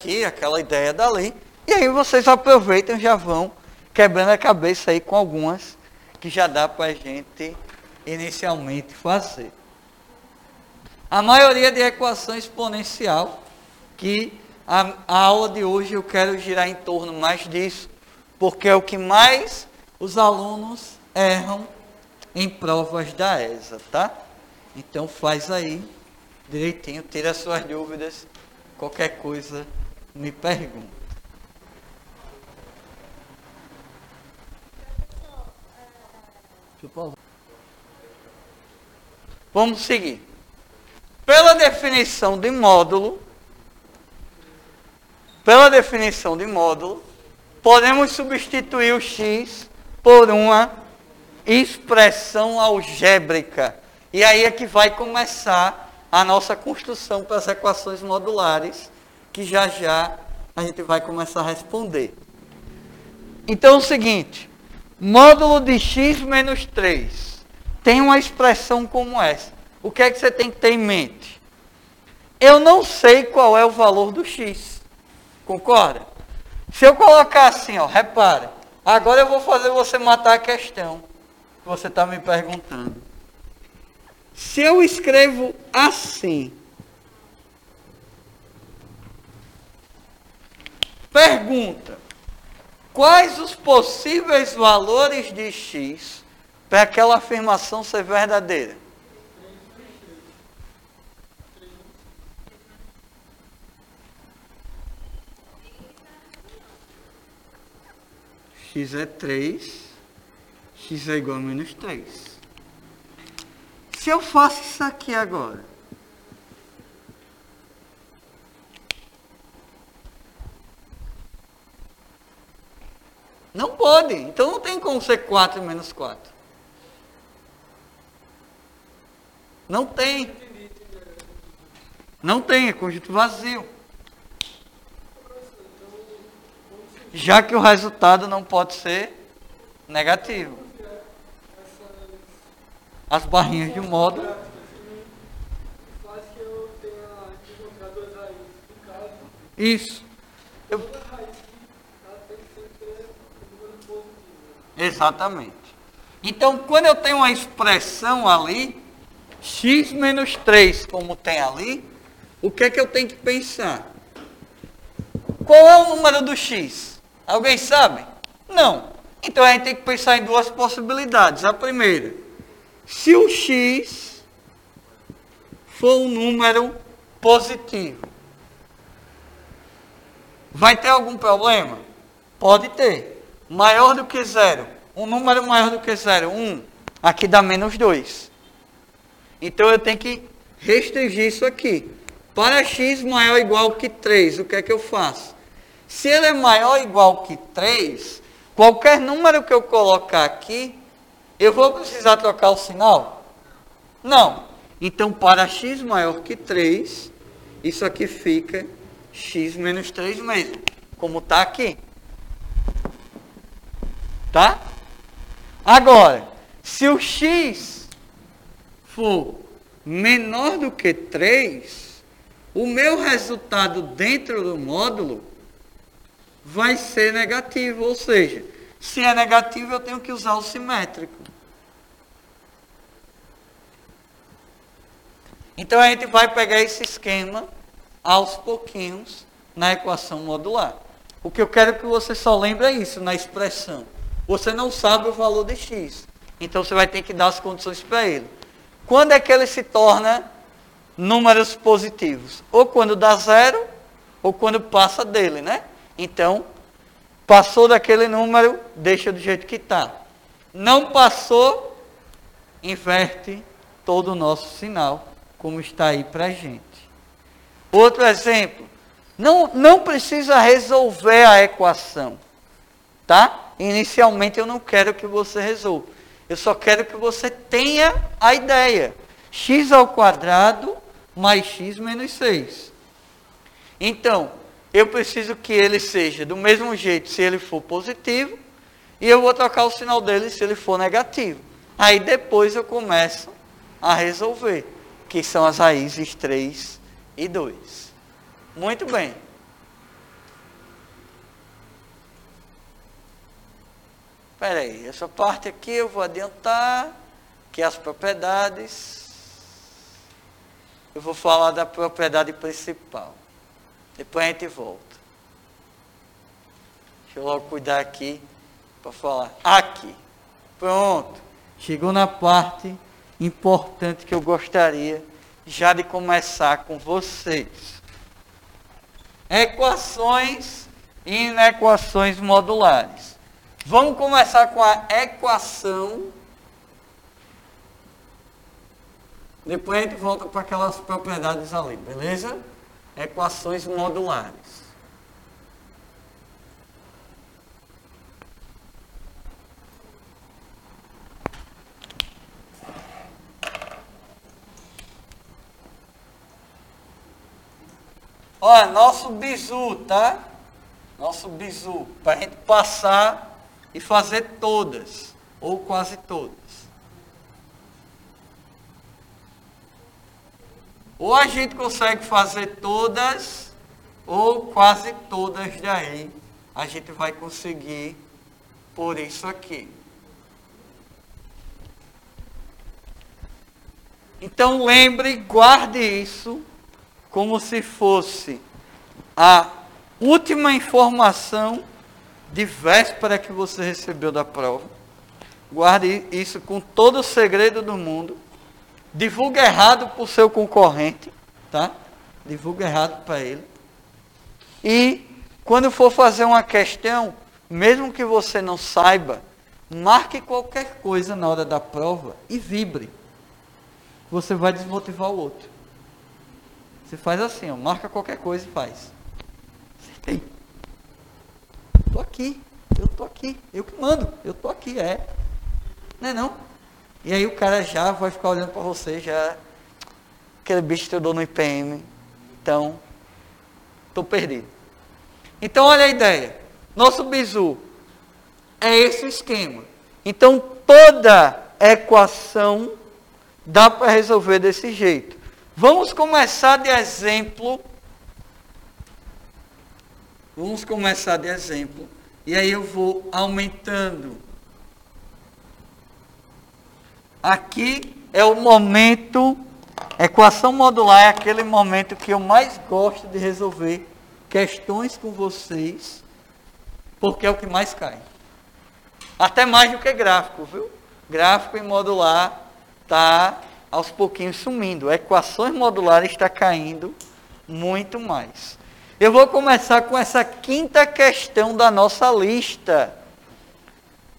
aqui, aquela ideia dali, e aí vocês aproveitam e já vão quebrando a cabeça aí com algumas que já dá para a gente inicialmente fazer. A maioria de equação exponencial, que a, a aula de hoje eu quero girar em torno mais disso, porque é o que mais os alunos erram em provas da ESA, tá? Então faz aí direitinho, tira as suas dúvidas, qualquer coisa me pergunta. Vamos seguir. Pela definição de módulo, pela definição de módulo, podemos substituir o x por uma expressão algébrica. E aí é que vai começar a nossa construção para as equações modulares que já já a gente vai começar a responder. Então é o seguinte, módulo de x menos 3 tem uma expressão como essa. O que é que você tem que ter em mente? Eu não sei qual é o valor do x. Concorda? Se eu colocar assim, ó, repare. Agora eu vou fazer você matar a questão que você está me perguntando. Se eu escrevo assim, Pergunta: quais os possíveis valores de x para aquela afirmação ser verdadeira? x é 3, x é igual a menos 3. Se eu faço isso aqui agora, Não pode. Então não tem como ser 4 menos 4. Não tem. Não tem, é conjunto vazio. Já que o resultado não pode ser negativo. As barrinhas de modo. Isso. Eu, Exatamente. Então, quando eu tenho uma expressão ali, x menos 3, como tem ali, o que é que eu tenho que pensar? Qual é o número do x? Alguém sabe? Não. Então a gente tem que pensar em duas possibilidades. A primeira, se o x for um número positivo, vai ter algum problema? Pode ter maior do que zero. Um número maior do que zero, 1. Um, aqui dá menos 2. Então eu tenho que restringir isso aqui. Para x maior ou igual que 3, o que é que eu faço? Se ele é maior ou igual que 3, qualquer número que eu colocar aqui, eu vou precisar trocar o sinal? Não. Então, para x maior que 3, isso aqui fica x menos 3 mesmo, como está aqui. Tá? Agora, se o x for menor do que 3, o meu resultado dentro do módulo vai ser negativo. Ou seja, se é negativo, eu tenho que usar o simétrico. Então a gente vai pegar esse esquema aos pouquinhos na equação modular. O que eu quero que você só lembre é isso, na expressão. Você não sabe o valor de x. Então você vai ter que dar as condições para ele. Quando é que ele se torna números positivos? Ou quando dá zero, ou quando passa dele, né? Então, passou daquele número, deixa do jeito que está. Não passou, inverte todo o nosso sinal, como está aí para a gente. Outro exemplo, não, não precisa resolver a equação, tá? Inicialmente eu não quero que você resolva. Eu só quero que você tenha a ideia. x ao quadrado mais x menos 6. Então, eu preciso que ele seja do mesmo jeito se ele for positivo, e eu vou trocar o sinal dele se ele for negativo. Aí depois eu começo a resolver, que são as raízes 3 e 2. Muito bem. Espera aí, essa parte aqui eu vou adiantar, que é as propriedades. Eu vou falar da propriedade principal. Depois a gente volta. Deixa eu logo cuidar aqui para falar. Aqui. Pronto. Chegou na parte importante que eu gostaria já de começar com vocês. Equações e inequações modulares. Vamos começar com a equação. Depois a gente volta para aquelas propriedades ali, beleza? Equações modulares. Olha, nosso bizu, tá? Nosso bizu, para a gente passar e fazer todas, ou quase todas. Ou a gente consegue fazer todas, ou quase todas daí a gente vai conseguir por isso aqui. Então lembre, guarde isso como se fosse a última informação de véspera que você recebeu da prova. Guarde isso com todo o segredo do mundo. Divulgue errado para o seu concorrente, tá? Divulgue errado para ele. E quando for fazer uma questão, mesmo que você não saiba, marque qualquer coisa na hora da prova e vibre. Você vai desmotivar o outro. Você faz assim, ó, marca qualquer coisa e faz. Acertei. Aqui, eu tô aqui, eu que mando, eu tô aqui, é. Não é não? E aí o cara já vai ficar olhando para você, já. Aquele bicho que eu dou no IPM. Então, tô perdido. Então olha a ideia. Nosso bizu é esse esquema. Então toda equação dá para resolver desse jeito. Vamos começar de exemplo. Vamos começar de exemplo. E aí eu vou aumentando. Aqui é o momento. Equação modular é aquele momento que eu mais gosto de resolver questões com vocês, porque é o que mais cai. Até mais do que gráfico, viu? Gráfico e modular tá aos pouquinhos sumindo. Equações modulares está caindo muito mais. Eu vou começar com essa quinta questão da nossa lista.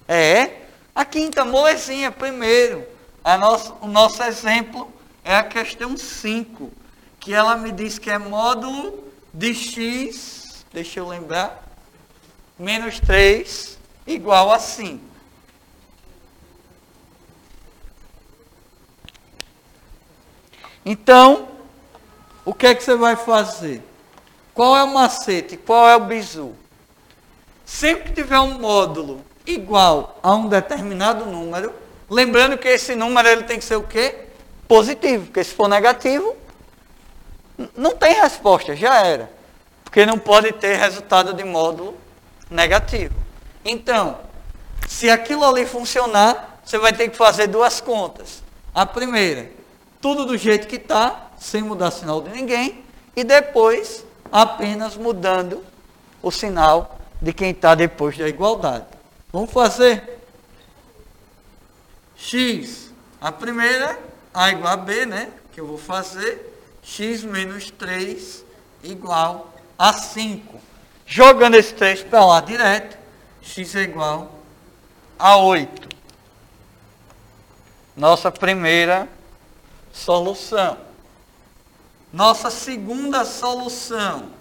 É a quinta molezinha primeiro. Nosso, o nosso exemplo é a questão 5, que ela me diz que é módulo de x, deixa eu lembrar, menos 3 igual a 5. Então, o que é que você vai fazer? Qual é o macete? Qual é o bizu? Sempre que tiver um módulo igual a um determinado número, lembrando que esse número ele tem que ser o quê? Positivo, porque se for negativo, não tem resposta, já era. Porque não pode ter resultado de módulo negativo. Então, se aquilo ali funcionar, você vai ter que fazer duas contas. A primeira, tudo do jeito que está, sem mudar sinal de ninguém, e depois apenas mudando o sinal de quem está depois da igualdade. Vamos fazer? X, a primeira, A igual a B, né? Que eu vou fazer. X menos 3 igual a 5. Jogando esse 3 para lá direto, X é igual a 8. Nossa primeira solução. Nossa segunda solução,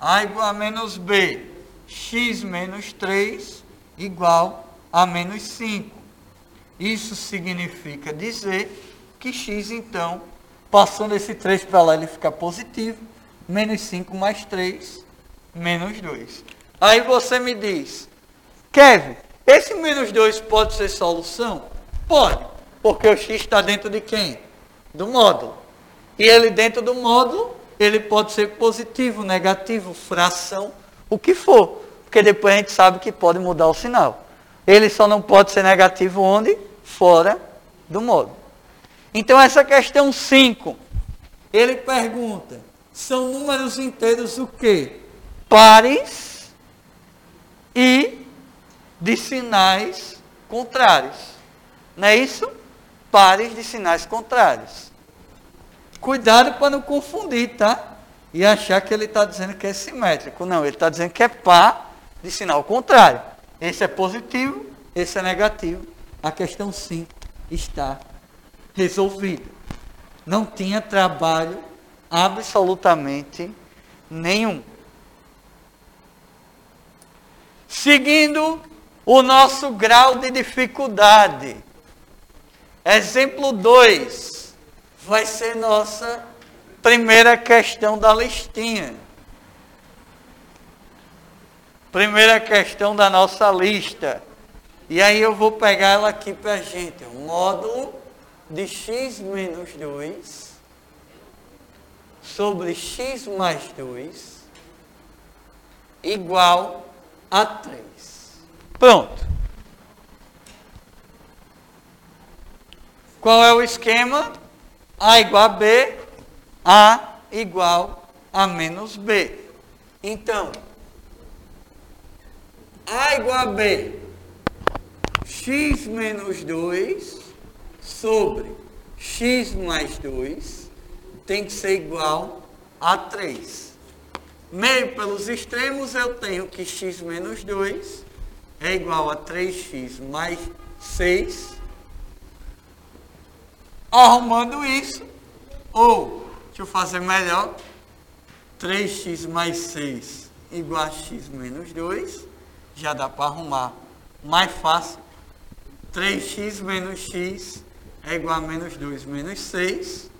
A igual a menos B, x menos 3 igual a menos 5. Isso significa dizer que x, então, passando esse 3 para lá, ele fica positivo. Menos 5 mais 3, menos 2. Aí você me diz, Kevin, esse menos 2 pode ser solução? Pode, porque o x está dentro de quem? do módulo. E ele dentro do módulo, ele pode ser positivo, negativo, fração, o que for. Porque depois a gente sabe que pode mudar o sinal. Ele só não pode ser negativo onde? Fora do módulo. Então, essa questão 5, ele pergunta: são números inteiros o quê? Pares e de sinais contrários. Não é isso? Pares de sinais contrários. Cuidado para não confundir, tá? E achar que ele está dizendo que é simétrico. Não, ele está dizendo que é par de sinal contrário. Esse é positivo, esse é negativo. A questão 5 está resolvida. Não tinha trabalho absolutamente nenhum. Seguindo o nosso grau de dificuldade. Exemplo 2 vai ser nossa primeira questão da listinha. Primeira questão da nossa lista. E aí eu vou pegar ela aqui para a gente. O módulo de x menos 2 sobre x mais 2 igual a 3. Pronto. Qual é o esquema? A igual a B, A igual a menos B. Então, A igual a B, x menos 2 sobre x mais 2 tem que ser igual a 3. Meio pelos extremos, eu tenho que x menos 2 é igual a 3x mais 6. Arrumando isso, ou, deixa eu fazer melhor, 3x mais 6 igual a x menos 2, já dá para arrumar mais fácil. 3x menos x é igual a menos 2 menos 6.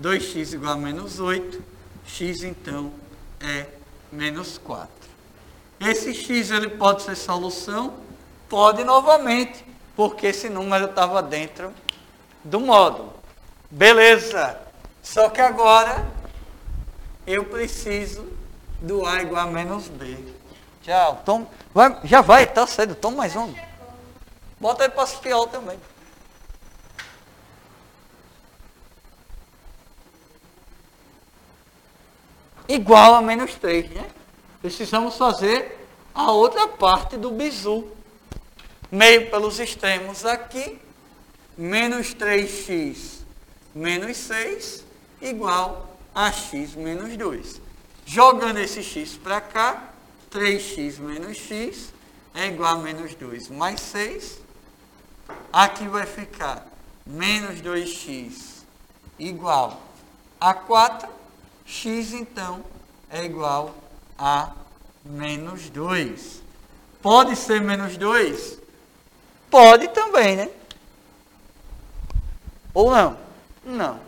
2x igual a menos 8. x então é menos 4. Esse x ele pode ser solução? Pode novamente, porque esse número estava dentro do módulo. Beleza. Só que agora eu preciso do A igual a menos B. Tchau. Tom, vai, já vai, tá cedo. Toma mais um. Bota aí para espiar também. Igual a menos 3, né? precisamos fazer a outra parte do bizu. Meio pelos extremos aqui, menos 3x menos 6, igual a x menos 2. Jogando esse x para cá, 3x menos x é igual a menos 2 mais 6. Aqui vai ficar menos 2x igual a 4. x, então, é igual a menos 2. Pode ser menos 2? Pode também, né? Ou não? Não.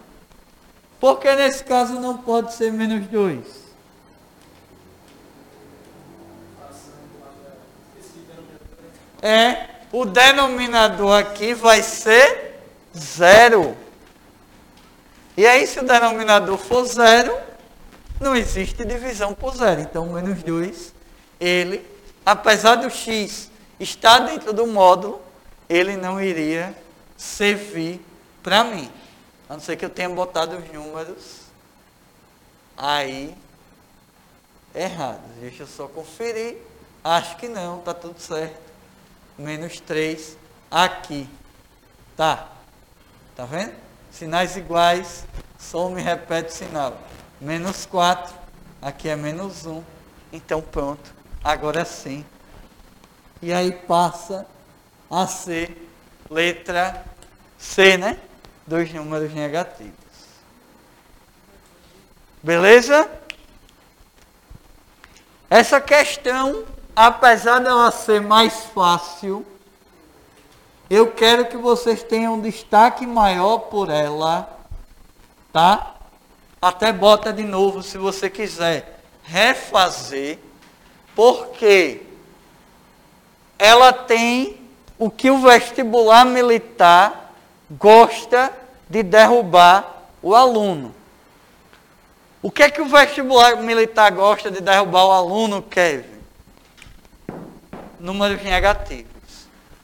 Porque nesse caso não pode ser menos 2? É, o denominador aqui vai ser zero. E aí, se o denominador for zero, não existe divisão por zero. Então, menos 2, ele, apesar do x estar dentro do módulo, ele não iria servir para mim. A não ser que eu tenha botado os números aí errados. Deixa eu só conferir. Acho que não, está tudo certo. Menos 3 aqui. Tá. Tá vendo? Sinais iguais, soma e repete o sinal menos 4, aqui é menos 1. Então pronto, agora sim. E aí passa a ser letra C, né? Dois números negativos. Beleza? Essa questão, apesar dela ser mais fácil, eu quero que vocês tenham um destaque maior por ela, tá? Até bota de novo se você quiser refazer, porque ela tem o que o vestibular militar gosta de derrubar o aluno. O que é que o vestibular militar gosta de derrubar o aluno, Kevin? números negativos.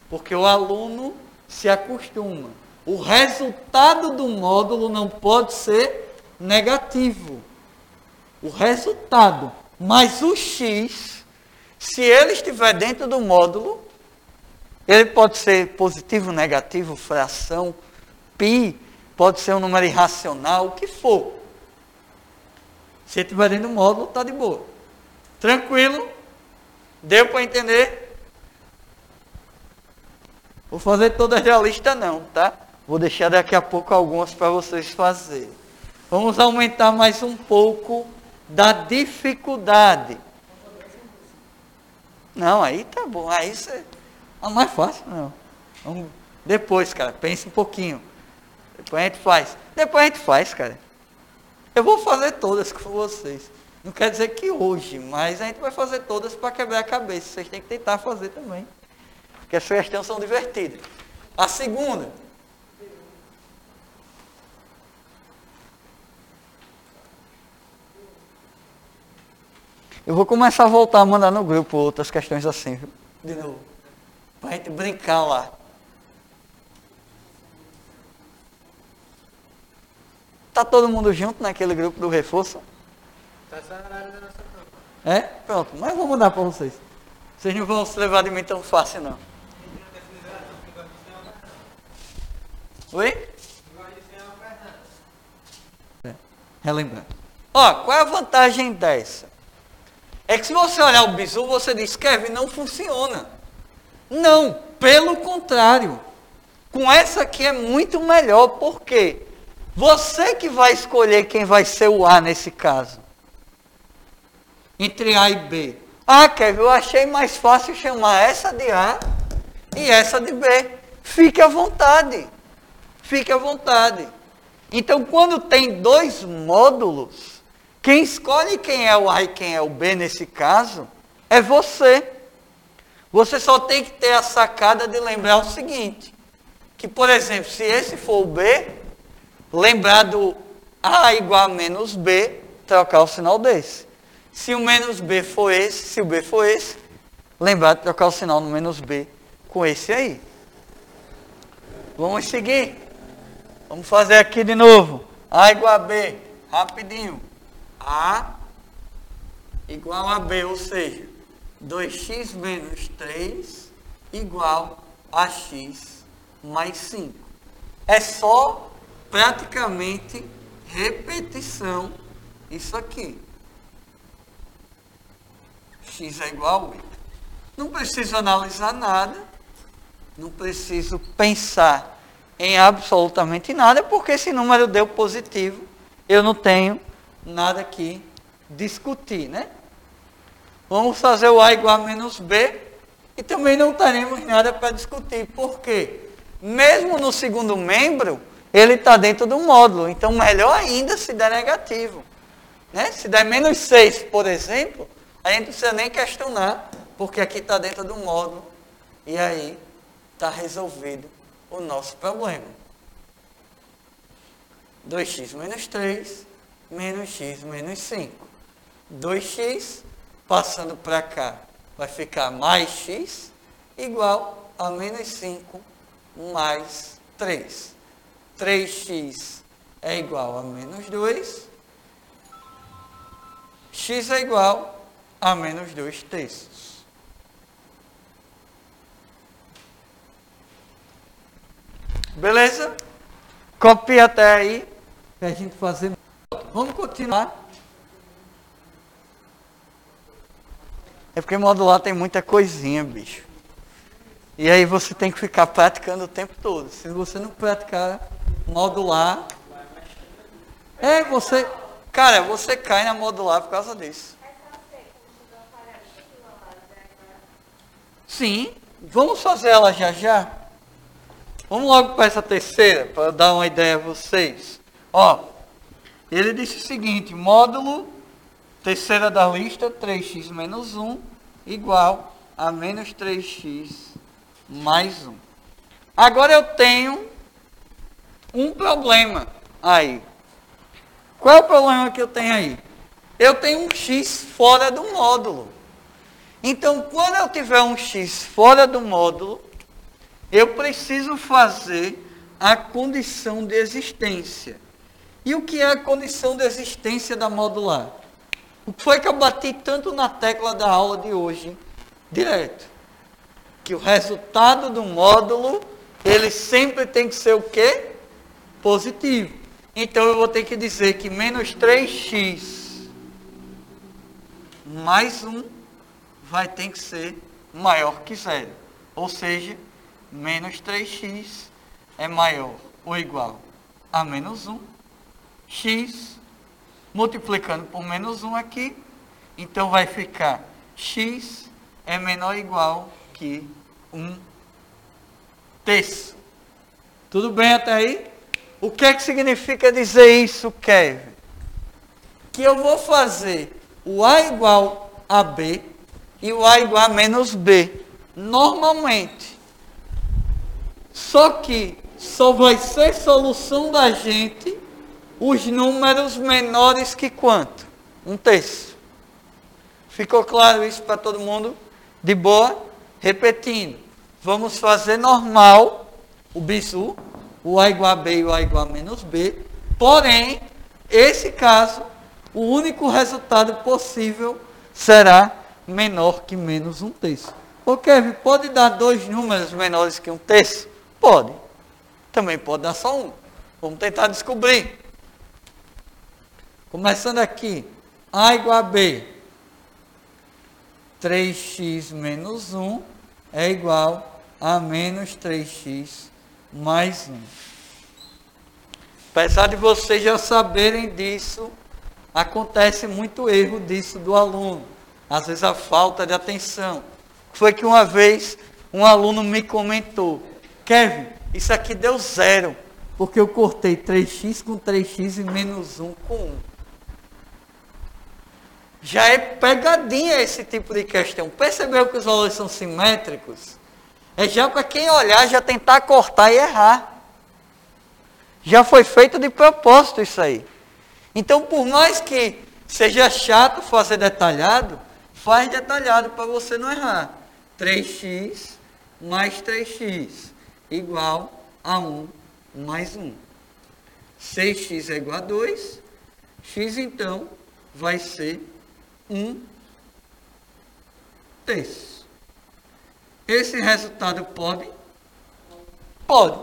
Porque o aluno se acostuma. O resultado do módulo não pode ser negativo. O resultado. Mas o x, se ele estiver dentro do módulo, ele pode ser positivo, negativo, fração, pi, pode ser um número irracional, o que for. Se estiver dentro do módulo, está de boa. Tranquilo? Deu para entender? Vou fazer todas a lista não, tá? Vou deixar daqui a pouco algumas para vocês fazerem. Vamos aumentar mais um pouco da dificuldade. Não, aí tá bom. Aí você. É mais fácil, não. Vamos, depois, cara, pense um pouquinho. Depois a gente faz. Depois a gente faz, cara. Eu vou fazer todas com vocês. Não quer dizer que hoje, mas a gente vai fazer todas para quebrar a cabeça. Vocês têm que tentar fazer também. Porque as questões são divertidas. A segunda. Eu vou começar a voltar a mandar no grupo outras questões assim, de novo. Para a gente brincar lá. Tá todo mundo junto naquele grupo do reforço? Tá só na área da nossa prova. É? Pronto, mas vou mudar para vocês. Vocês não vão se levar de mim tão fácil não. Oi? É, relembrando. Ó, qual é a vantagem dessa? É que se você olhar o bizu, você diz, Kevin, não funciona. Não, pelo contrário. Com essa aqui é muito melhor, por quê? Você que vai escolher quem vai ser o A nesse caso. Entre A e B. Ah, Kevin, eu achei mais fácil chamar essa de A e essa de B. Fique à vontade. Fique à vontade. Então, quando tem dois módulos, quem escolhe quem é o A e quem é o B nesse caso é você. Você só tem que ter a sacada de lembrar o seguinte: que, por exemplo, se esse for o B, lembrar do A igual a menos B, trocar o sinal desse. Se o menos B for esse, se o B for esse, lembrar de trocar o sinal no menos B com esse aí. Vamos seguir. Vamos fazer aqui de novo. A igual a B, rapidinho. A igual a B, ou seja, 2x menos 3 igual a x mais 5. É só praticamente repetição isso aqui. x é igual a 8. Não preciso analisar nada, não preciso pensar em absolutamente nada, porque esse número deu positivo, eu não tenho nada que discutir, né? Vamos fazer o A igual a menos B e também não teremos nada para discutir. Por quê? Mesmo no segundo membro, ele está dentro do módulo. Então, melhor ainda se der negativo. Né? Se der menos 6, por exemplo, a gente não precisa nem questionar, porque aqui está dentro do módulo. E aí está resolvido o nosso problema. 2x menos 3 menos x menos 5. 2x passando para cá vai ficar mais x igual a menos 5 mais 3. 3x é igual a menos 2. x é igual a menos 2 terços. Beleza? Copia até aí para a gente fazer. Vamos continuar. É porque modular tem muita coisinha, bicho. E aí você tem que ficar praticando o tempo todo. Se você não praticar modular. É, você. Cara, você cai na modular por causa disso. Sim, vamos fazer ela já já. Vamos logo para essa terceira, para dar uma ideia a vocês. Ó, ele disse o seguinte: módulo, terceira da lista, 3x menos 1, igual a menos 3x mais 1. Agora eu tenho um problema aí. Qual é o problema que eu tenho aí? Eu tenho um x fora do módulo. Então, quando eu tiver um x fora do módulo, eu preciso fazer a condição de existência. E o que é a condição de existência da modular? Foi que eu bati tanto na tecla da aula de hoje, direto? Que o resultado do módulo, ele sempre tem que ser o quê? Positivo. Então eu vou ter que dizer que menos 3x mais 1 vai ter que ser maior que zero. Ou seja, menos 3x é maior ou igual a menos 1. x multiplicando por menos 1 aqui, então vai ficar x é menor ou igual que 1 terço. Tudo bem até aí? O que é que significa dizer isso, Kevin? Que eu vou fazer o A igual a B e o A igual a menos B. Normalmente. Só que só vai ser solução da gente os números menores que quanto? Um terço. Ficou claro isso para todo mundo? De boa? Repetindo. Vamos fazer normal o bisu, o A igual a B e o A igual a menos B. Porém, esse caso, o único resultado possível será menor que menos um terço. Ô Kevin, pode dar dois números menores que um terço? Pode. Também pode dar só um. Vamos tentar descobrir. Começando aqui. A igual a B. 3x menos 1 é igual a menos 3x mais 1. Apesar de vocês já saberem disso, acontece muito erro disso do aluno. Às vezes a falta de atenção. Foi que uma vez um aluno me comentou, Kevin, isso aqui deu zero, porque eu cortei 3x com 3x e menos 1 com 1. Já é pegadinha esse tipo de questão. Percebeu que os valores são simétricos? É já para quem olhar, já tentar cortar e errar. Já foi feito de propósito isso aí. Então, por mais que seja chato fazer detalhado, faz detalhado para você não errar. 3x mais 3x igual a 1 mais 1. 6x é igual a 2. x, então, vai ser um terço. Esse resultado pode? Pode.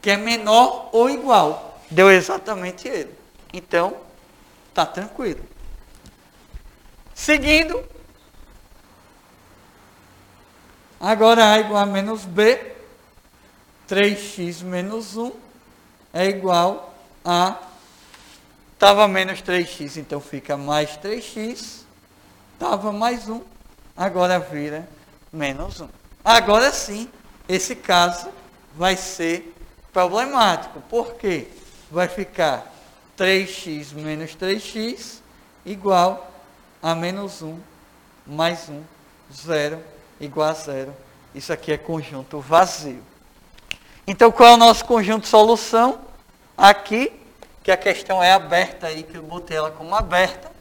Que é menor ou igual. Deu exatamente ele. Então, está tranquilo. Seguindo. Agora A igual a menos B. 3x menos 1 é igual a. Estava menos 3x, então fica mais 3x estava mais um, agora vira menos um. Agora sim, esse caso vai ser problemático. Por quê? Vai ficar 3x menos 3x igual a menos 1 mais 1, 0 igual a 0. Isso aqui é conjunto vazio. Então, qual é o nosso conjunto de solução? Aqui, que a questão é aberta aí, que eu botei ela como aberta,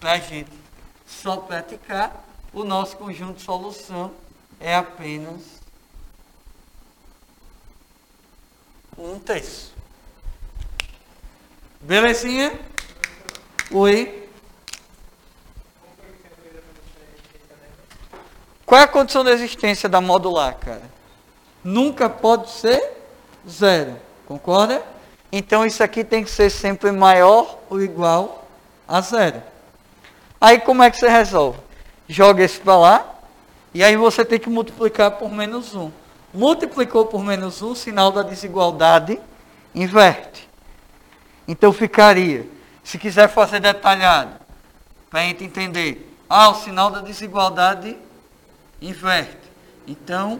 para a gente só praticar, o nosso conjunto de solução é apenas um terço. Belezinha? Oi? Qual é a condição de existência da modular, cara? Nunca pode ser zero. Concorda? Então isso aqui tem que ser sempre maior ou igual a zero. Aí como é que você resolve? Joga esse para lá, e aí você tem que multiplicar por menos 1. Multiplicou por menos 1, sinal da desigualdade inverte. Então ficaria, se quiser fazer detalhado, para a gente entender, ah, o sinal da desigualdade inverte. Então,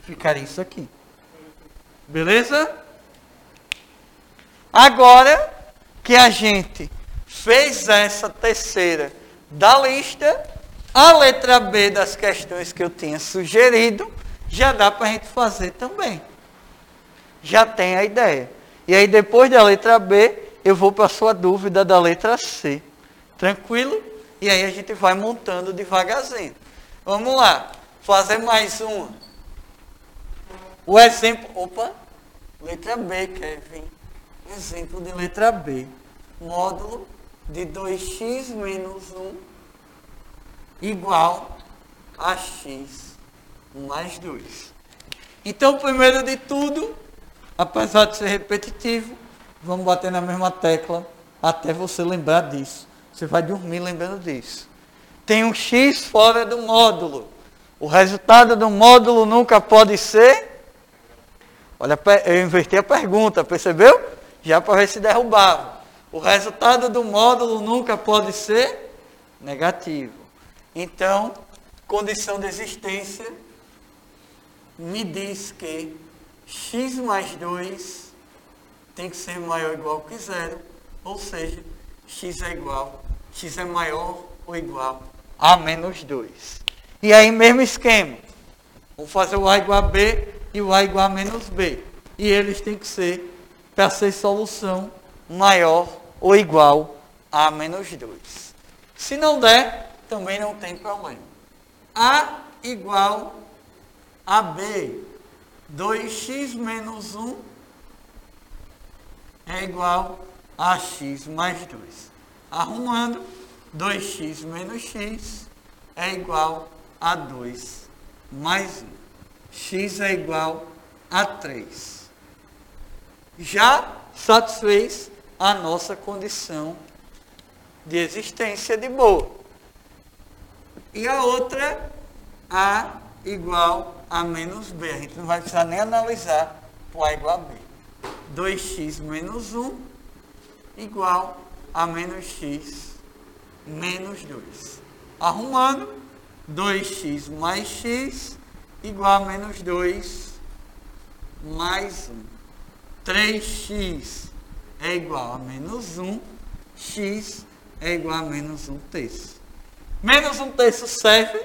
ficaria isso aqui. Beleza? Agora que a gente fez essa terceira da lista, a letra B das questões que eu tinha sugerido, já dá para a gente fazer também. Já tem a ideia. E aí, depois da letra B, eu vou para a sua dúvida da letra C. Tranquilo? E aí a gente vai montando devagarzinho. Vamos lá. Fazer mais uma. O exemplo. Opa! Letra B, Kevin. Exemplo de letra B. Módulo de 2x menos 1 igual a x mais 2. Então, primeiro de tudo, apesar de ser repetitivo, vamos bater na mesma tecla até você lembrar disso. Você vai dormir lembrando disso. Tem um x fora do módulo. O resultado do módulo nunca pode ser. Olha, eu inverti a pergunta, percebeu? Já para ver se derrubava. O resultado do módulo nunca pode ser negativo. Então, condição de existência me diz que x mais 2 tem que ser maior ou igual que zero, ou seja, x é igual, x é maior ou igual a menos 2. E aí, mesmo esquema. Vamos fazer o a igual a b e o a igual a menos b. E eles têm que ser, para ser solução, maior ou igual a menos 2. Se não der, também não tem problema. A igual a B. 2x menos 1 é igual a x mais 2. Arrumando, 2x menos x é igual a 2 mais 1. x é igual a 3. Já satisfez a nossa condição de existência de boa. E a outra, A igual a menos B. A gente não vai precisar nem analisar o A igual a B. 2x menos 1 igual a menos x menos 2. Arrumando, 2x mais x igual a menos 2 mais 1. 3x é igual a menos 1, x é igual a menos 1 terço. Menos 1 terço serve?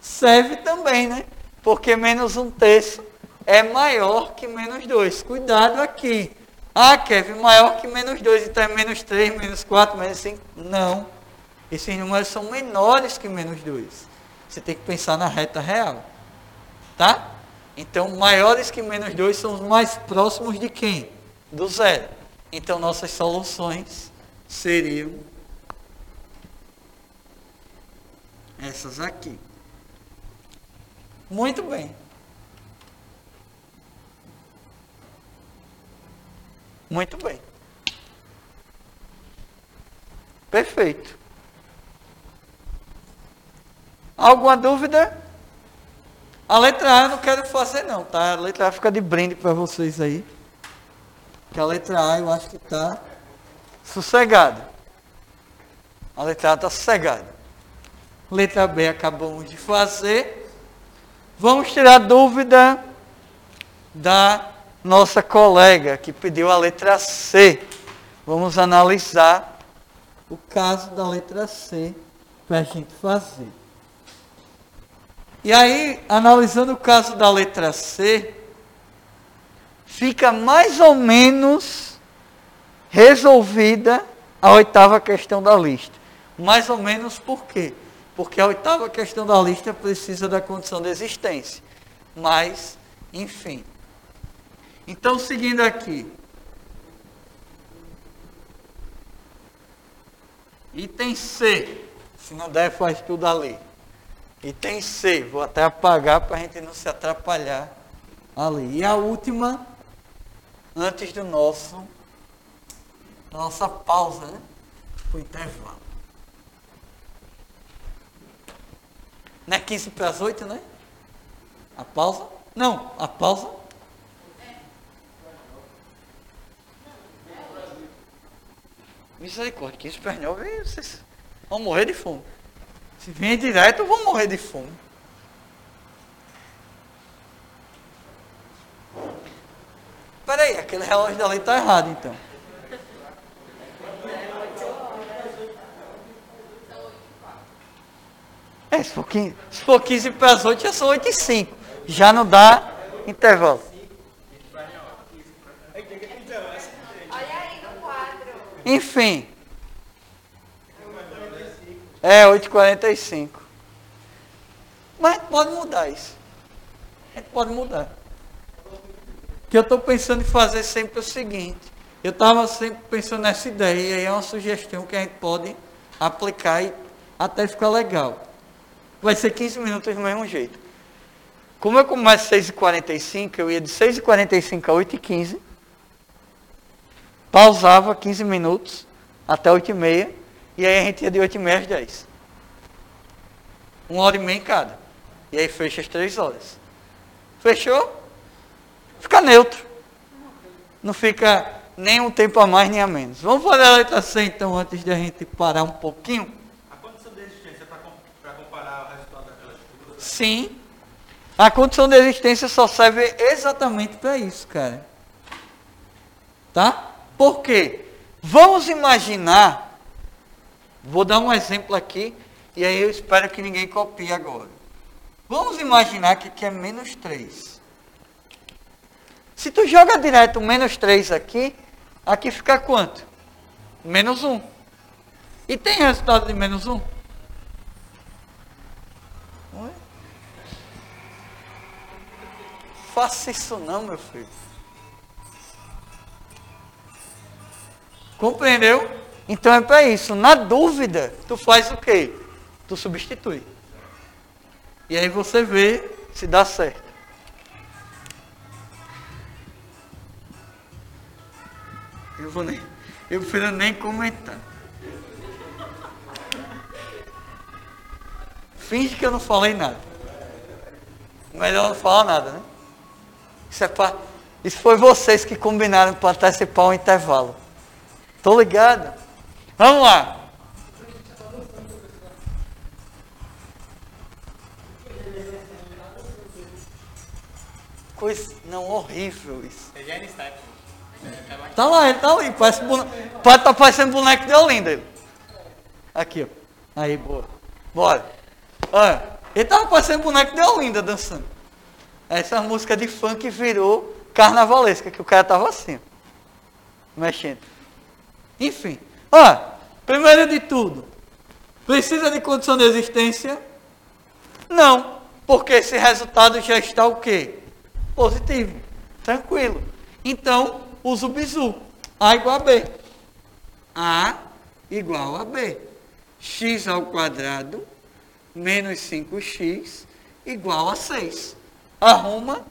Serve também, né? porque menos um terço é maior que menos 2. Cuidado aqui. Ah, Kevin, maior que menos 2, então é menos 3, menos 4, menos 5. Não. Esses números são menores que menos 2. Você tem que pensar na reta real. Tá? Então, maiores que menos 2 são os mais próximos de quem? Do zero. Então, nossas soluções seriam essas aqui. Muito bem. Muito bem. Perfeito. Alguma dúvida? A letra A eu não quero fazer não, tá? A letra A fica de brinde para vocês aí. Que a letra A eu acho que está sossegada. A letra A está sossegada. Letra B acabamos de fazer. Vamos tirar dúvida da nossa colega que pediu a letra C. Vamos analisar o caso da letra C para a gente fazer. E aí, analisando o caso da letra C, fica mais ou menos resolvida a oitava questão da lista. Mais ou menos por quê? porque a oitava questão da lista precisa da condição de existência. Mas, enfim. Então, seguindo aqui. Item C. Se não der, faz tudo ali. Item C. Vou até apagar para a gente não se atrapalhar ali. E a última, antes do nosso, da nossa pausa, né? O intervalo. Não é 15 para as 8, né? A pausa? Não, a pausa. Misericórdia, 15 para as 9, vocês vão morrer de fome. Se vem direto, vão morrer de fome. Peraí, aquele relógio da lei está errado então. É, se for 15, se for 15 para as 8, já são 8 e 5. Já não dá intervalo. Olha aí no Enfim. É, 8h45. Mas a gente pode mudar isso. A gente pode mudar. Que eu estou pensando em fazer sempre o seguinte. Eu estava sempre pensando nessa ideia, e é uma sugestão que a gente pode aplicar e até ficar legal. Vai ser 15 minutos do mesmo jeito. Como eu começo 6h45, eu ia de 6h45 a 8h15, pausava 15 minutos até 8h30, e aí a gente ia de 8h30 às 10 Uma hora e meia em cada. E aí fecha as 3 horas. Fechou? Fica neutro. Não fica nem um tempo a mais nem a menos. Vamos fazer a letra C então, antes de a gente parar um pouquinho. A condição de existência é para comparar o resultado daquelas figuras? Sim. A condição de existência só serve exatamente para isso, cara. Tá? Por quê? Vamos imaginar, vou dar um exemplo aqui, e aí eu espero que ninguém copie agora. Vamos imaginar que aqui é menos 3. Se tu joga direto menos 3 aqui, aqui fica quanto? Menos 1. E tem resultado de menos 1? Oi? Faça isso não, meu filho. Compreendeu? Então é para isso. Na dúvida, tu faz o quê? Tu substitui. E aí você vê se dá certo. Eu vou nem. Eu prefiro nem comentar. Finge que eu não falei nada. Melhor não falar nada, né? Isso, é pra, isso foi vocês que combinaram para antecipar o intervalo. Tô ligado? Vamos lá. Coisa. Não, horrível isso. Tá lá, ele tá ali. Parece boneco, tá parecendo boneco de Olinda. Aqui, ó. Aí, boa. Bora. Olha, ele tava parecendo boneco de Olinda dançando. Essa música de funk virou carnavalesca, que o cara tava assim, mexendo. Enfim. Olha, primeiro de tudo, precisa de condição de existência? Não, porque esse resultado já está o quê? Positivo. Tranquilo. Então, usa o bizu. A igual a B. A igual a B. x ao quadrado menos 5x igual a 6. Arruma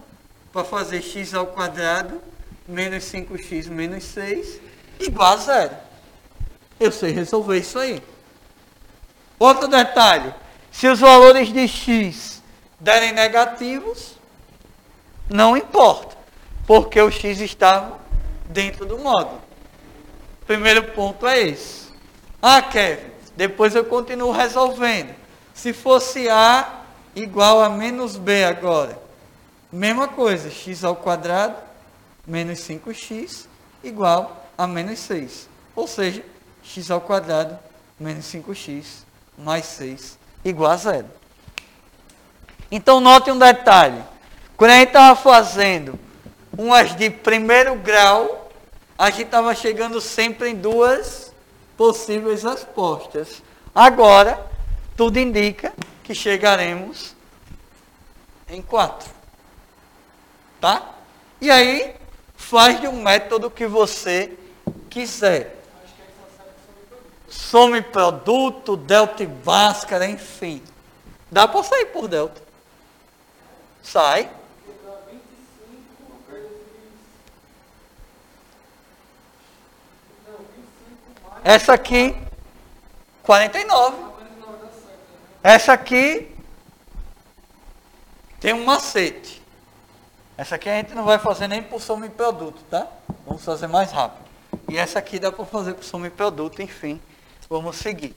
para fazer x ao quadrado menos 5x menos 6 igual a zero. Eu sei resolver isso aí. Outro detalhe. Se os valores de x derem negativos, não importa. Porque o x estava dentro do módulo. Primeiro ponto é esse. Ah, Kevin, depois eu continuo resolvendo. Se fosse A igual a menos B agora. Mesma coisa, x ao quadrado menos 5x igual a menos 6. Ou seja, x ao quadrado menos 5x mais 6 igual a zero. Então, note um detalhe. Quando a gente estava fazendo umas de primeiro grau, a gente estava chegando sempre em duas possíveis respostas. Agora, tudo indica que chegaremos em quatro. Tá? E aí, faz de um método que você quiser. Some produto, delta e enfim. Dá para sair por delta. Sai. Essa aqui, 49. Essa aqui tem um macete. Essa aqui a gente não vai fazer nem por soma em produto, tá? Vamos fazer mais rápido. E essa aqui dá para fazer por soma em produto, enfim. Vamos seguir.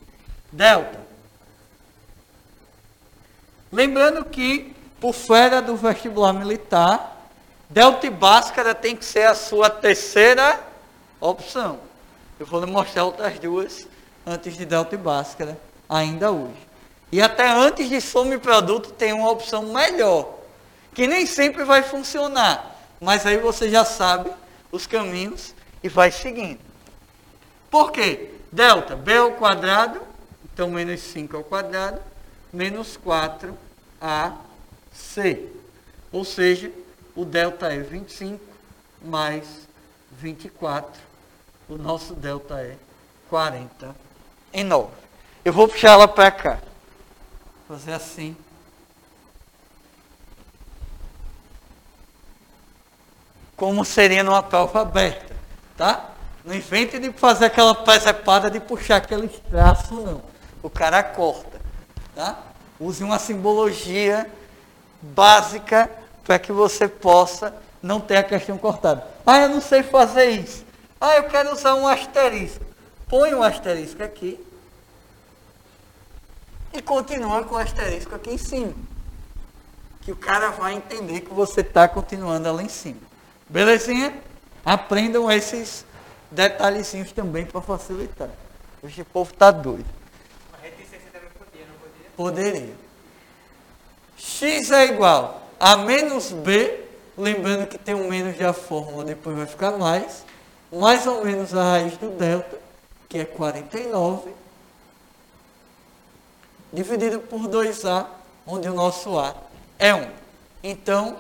Delta. Lembrando que, por fora do vestibular militar, Delta e Bhaskara tem que ser a sua terceira opção. Eu vou lhe mostrar outras duas antes de Delta e Bhaskara, ainda hoje. E até antes de soma e produto tem uma opção melhor, que nem sempre vai funcionar, mas aí você já sabe os caminhos e vai seguindo. Por quê? Delta, B ao quadrado, então menos 5 ao quadrado, menos 4AC. Ou seja, o delta é 25 mais 24. O nosso delta é 49. Eu vou puxar ela para cá. Fazer assim. Como seria numa prova aberta, tá? Não invente de fazer aquela presepada de puxar aquele traço, não. O cara corta, tá? Use uma simbologia básica para que você possa não ter a questão cortada. Ah, eu não sei fazer isso. Ah, eu quero usar um asterisco. Põe um asterisco aqui e continua com o asterisco aqui em cima. Que o cara vai entender que você está continuando lá em cima. Belezinha? Aprendam esses detalhezinhos também para facilitar. Hoje o povo está doido. Uma reticência também podia, não podia? Poderia. X é igual a menos B, lembrando que tem um menos da fórmula, depois vai ficar mais, mais ou menos a raiz do delta, que é 49, dividido por 2A, onde o nosso A é 1. Então,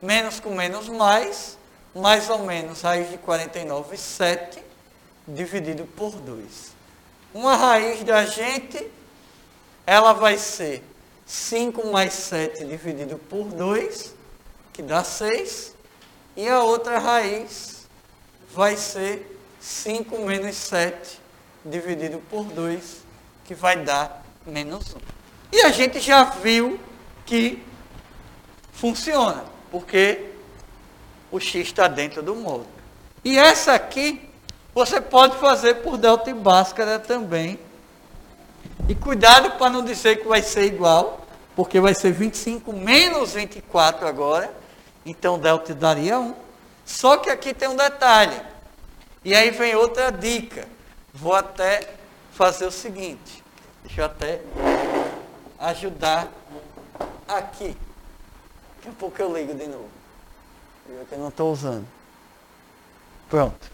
menos com menos mais, mais ou menos raiz de 49, 7, dividido por 2. Uma raiz da gente, ela vai ser 5 mais 7 dividido por 2, que dá 6. E a outra raiz vai ser 5 menos 7 dividido por 2, que vai dar menos 1. E a gente já viu que funciona, porque o x está dentro do módulo. E essa aqui, você pode fazer por delta e báscara também. E cuidado para não dizer que vai ser igual, porque vai ser 25 menos 24 agora. Então delta daria 1. Só que aqui tem um detalhe. E aí vem outra dica. Vou até fazer o seguinte. Deixa eu até ajudar aqui. Daqui a pouco eu ligo de novo. Eu que não estou usando. Pronto.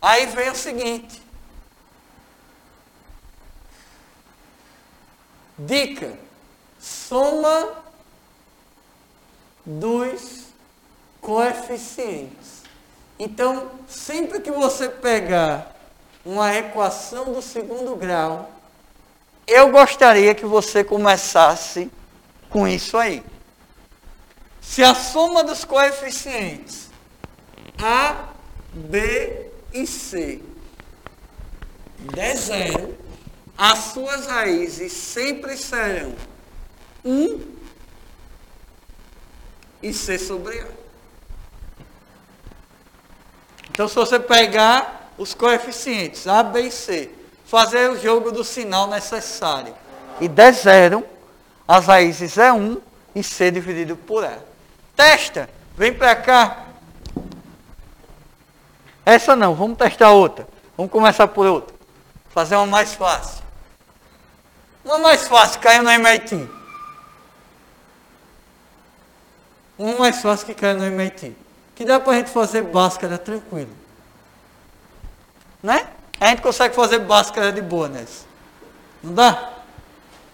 Aí vem o seguinte. Dica: soma dos coeficientes. Então, sempre que você pegar uma equação do segundo grau, eu gostaria que você começasse com isso aí. Se a soma dos coeficientes A, B e C der zero, as suas raízes sempre serão 1 e C sobre A. Então, se você pegar os coeficientes A, B e C, fazer o jogo do sinal necessário e der zero, as raízes é 1 e C dividido por A. Testa, vem para cá. Essa não, vamos testar outra. Vamos começar por outra. Fazer uma mais fácil. Uma mais fácil, caiu no MIT. Uma mais fácil que caiu no MIT. Que dá para a gente fazer báscara tranquilo. Né? A gente consegue fazer báscara de boa nessa. Não dá?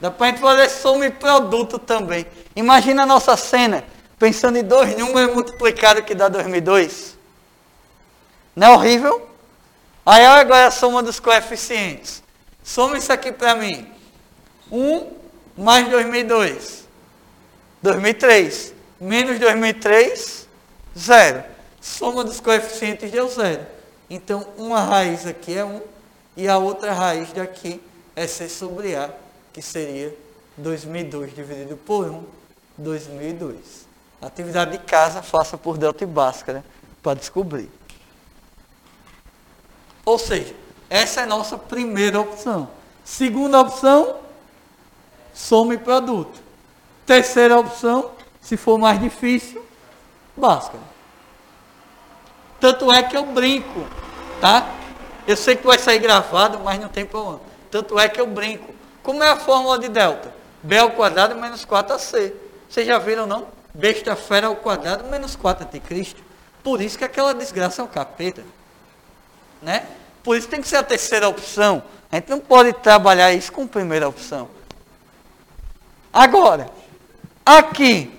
Dá para a gente fazer soma e produto também. Imagina a nossa cena, pensando em dois números multiplicados que dá 2002. Não é horrível? Aí agora a soma dos coeficientes. Soma isso aqui para mim. 1 mais 2002. 2003. Menos 2003, zero. Soma dos coeficientes deu zero. Então, uma raiz aqui é 1 e a outra raiz daqui é C sobre A, que seria 2002 dividido por 1, 2002. Atividade de casa, faça por delta e báscara para descobrir. Ou seja, essa é a nossa primeira opção. Segunda opção, soma e produto. Terceira opção, se for mais difícil, báscara. Tanto é que eu brinco, tá? Eu sei que vai sair gravado, mas não tem problema. Tanto é que eu brinco. Como é a fórmula de delta? B ao quadrado menos 4AC. Vocês já viram, não? Besta fera ao quadrado menos 4 anticristo. Por isso que aquela desgraça é um capeta. Né? Por isso tem que ser a terceira opção. A gente não pode trabalhar isso com a primeira opção. Agora, aqui.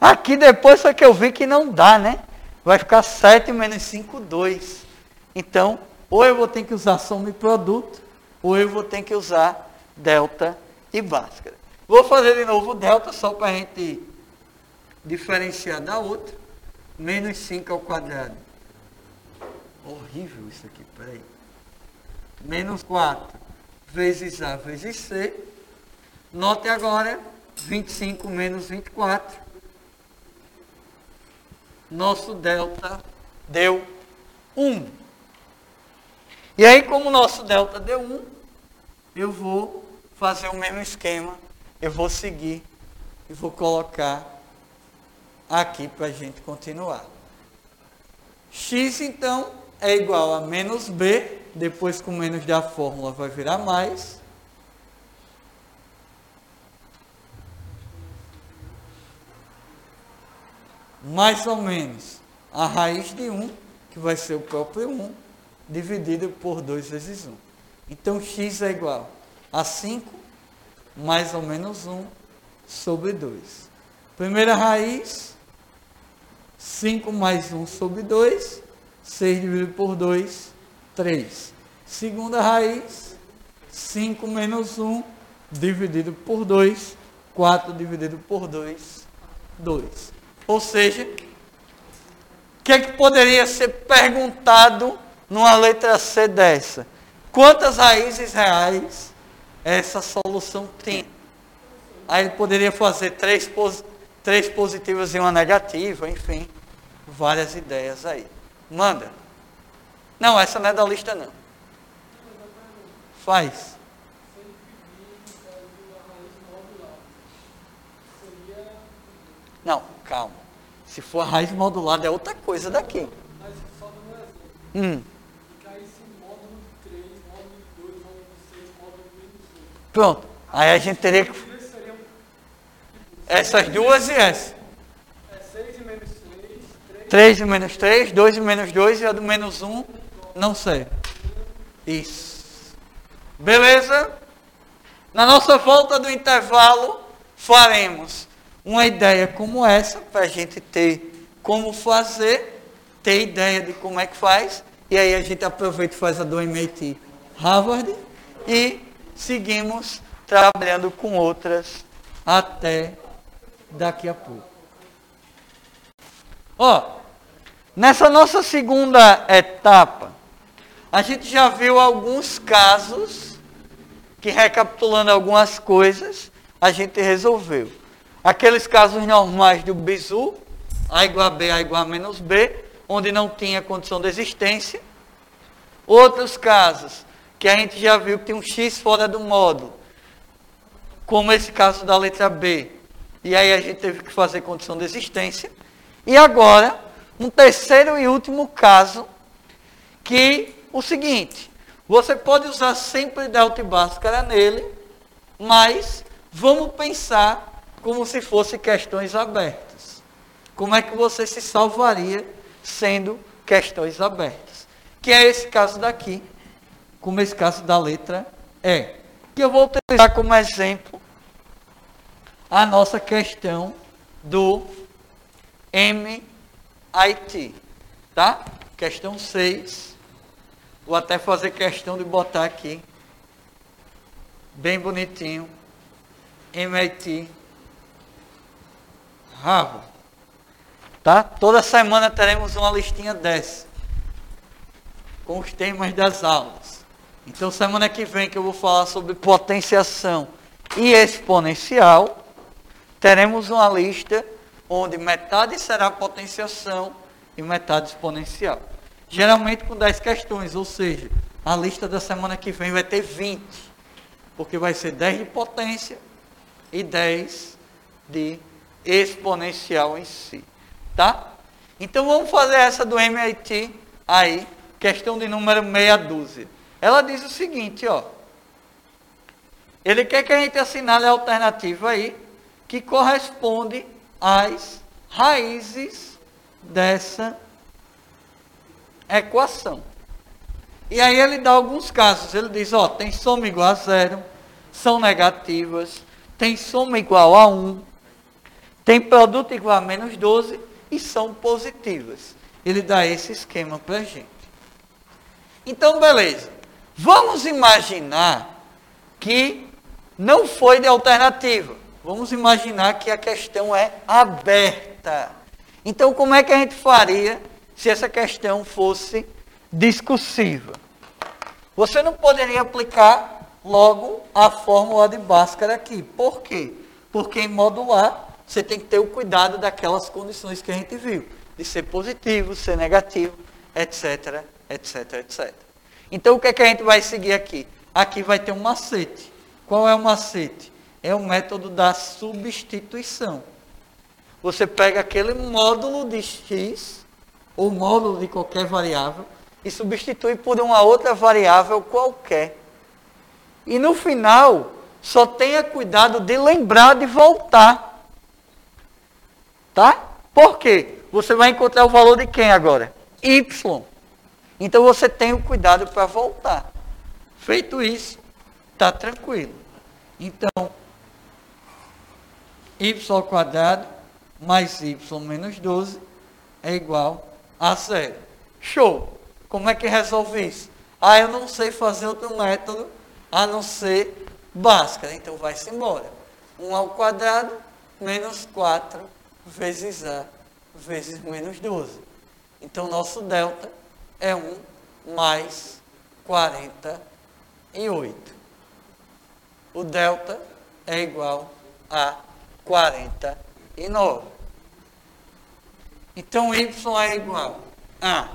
Aqui depois foi que eu vi que não dá, né? Vai ficar 7 menos 5, 2. Então, ou eu vou ter que usar soma e produto, ou eu vou ter que usar delta e báscara. Vou fazer de novo o delta só para a gente diferenciar da outra. Menos 5 ao quadrado. Horrível isso aqui, peraí. Menos 4 vezes A vezes C. Note agora 25 menos 24. Nosso delta deu 1. E aí, como o nosso delta deu 1, eu vou fazer o mesmo esquema. Eu vou seguir e vou colocar aqui para a gente continuar. x, então, é igual a menos b, depois com menos da fórmula vai virar mais. Mais ou menos a raiz de 1, que vai ser o próprio 1, dividido por 2 vezes 1. Então, x é igual a 5 mais ou menos 1 sobre 2. Primeira raiz, 5 mais 1 sobre 2, 6 dividido por 2, 3. Segunda raiz, 5 menos 1 dividido por 2, 4 dividido por 2, 2. Ou seja, o que, é que poderia ser perguntado numa letra C dessa? Quantas raízes reais essa solução tem? Aí ele poderia fazer três, três positivas e uma negativa, enfim, várias ideias aí. Manda. Não, essa não é da lista não. Faz. Não, calma. Se for a raiz modulada é outra coisa daqui. Hum. Pronto. Aí a gente teria que. Essas duas e essa. 3 e menos 3, 2 e menos 2 e a do menos 1, não sei. Isso. Beleza? Na nossa volta do intervalo, faremos uma ideia como essa, para a gente ter como fazer, ter ideia de como é que faz, e aí a gente aproveita e faz a do MIT Harvard, e seguimos trabalhando com outras até daqui a pouco. Ó, nessa nossa segunda etapa, a gente já viu alguns casos que, recapitulando algumas coisas, a gente resolveu. Aqueles casos normais do bizu, A igual a B, A igual a menos B, onde não tinha condição de existência. Outros casos que a gente já viu que tem um X fora do módulo, como esse caso da letra B. E aí a gente teve que fazer condição de existência. E agora, um terceiro e último caso, que o seguinte, você pode usar sempre delta e báscara nele, mas vamos pensar como se fossem questões abertas. Como é que você se salvaria sendo questões abertas? Que é esse caso daqui, como esse caso da letra E. Que eu vou utilizar como exemplo a nossa questão do MIT. Tá? Questão 6. Vou até fazer questão de botar aqui. Bem bonitinho. MIT. Harvard. Tá? Toda semana teremos uma listinha dessa. Com os temas das aulas. Então, semana que vem que eu vou falar sobre potenciação e exponencial, teremos uma lista onde metade será potenciação e metade exponencial. Geralmente com 10 questões, ou seja, a lista da semana que vem vai ter 20, porque vai ser 10 de potência e 10 de exponencial em si, tá? Então vamos fazer essa do MIT aí, questão de número meia dúzia. Ela diz o seguinte, ó. Ele quer que a gente assinale a alternativa aí, que corresponde às raízes dessa equação. E aí ele dá alguns casos. Ele diz, ó, tem soma igual a zero, são negativas, tem soma igual a 1, tem produto igual a menos 12 e são positivas. Ele dá esse esquema para a gente. Então, beleza. Vamos imaginar que não foi de alternativa. Vamos imaginar que a questão é aberta. Então, como é que a gente faria se essa questão fosse discursiva? Você não poderia aplicar logo a fórmula de Bhaskara aqui. Por quê? Porque em modular você tem que ter o cuidado daquelas condições que a gente viu, de ser positivo, ser negativo, etc, etc, etc. Então o que, é que a gente vai seguir aqui? Aqui vai ter um macete. Qual é o macete? É o método da substituição. Você pega aquele módulo de x, ou módulo de qualquer variável, e substitui por uma outra variável qualquer. E no final, só tenha cuidado de lembrar de voltar. Tá? Por quê? Você vai encontrar o valor de quem agora? Y. Então você tem o cuidado para voltar. Feito isso, está tranquilo. Então, y ao quadrado mais y menos 12 é igual a zero. Show! Como é que resolve isso? Ah, eu não sei fazer outro método a não ser Bhaskara. Então vai-se embora. 1 ao quadrado menos 4 vezes A vezes menos 12. Então nosso delta é 1 mais 48. O delta é igual a 49. Então y é igual a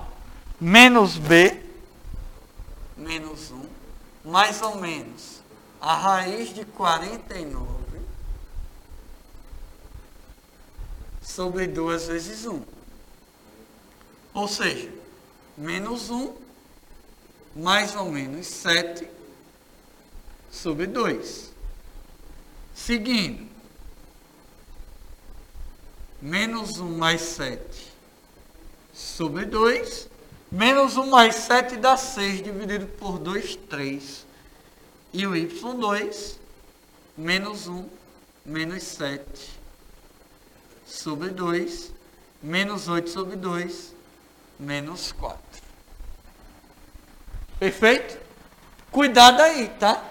menos b menos 1 mais ou menos a raiz de 49 sobre 2 vezes 1. Ou seja, menos 1 mais ou menos 7 sobre 2. Seguindo, menos 1 mais 7 sobre 2 Menos 1 mais 7 dá 6, dividido por 2, 3. E o y2, menos 1, menos 7, sobre 2, menos 8 sobre 2, menos 4. Perfeito? Cuidado aí, tá?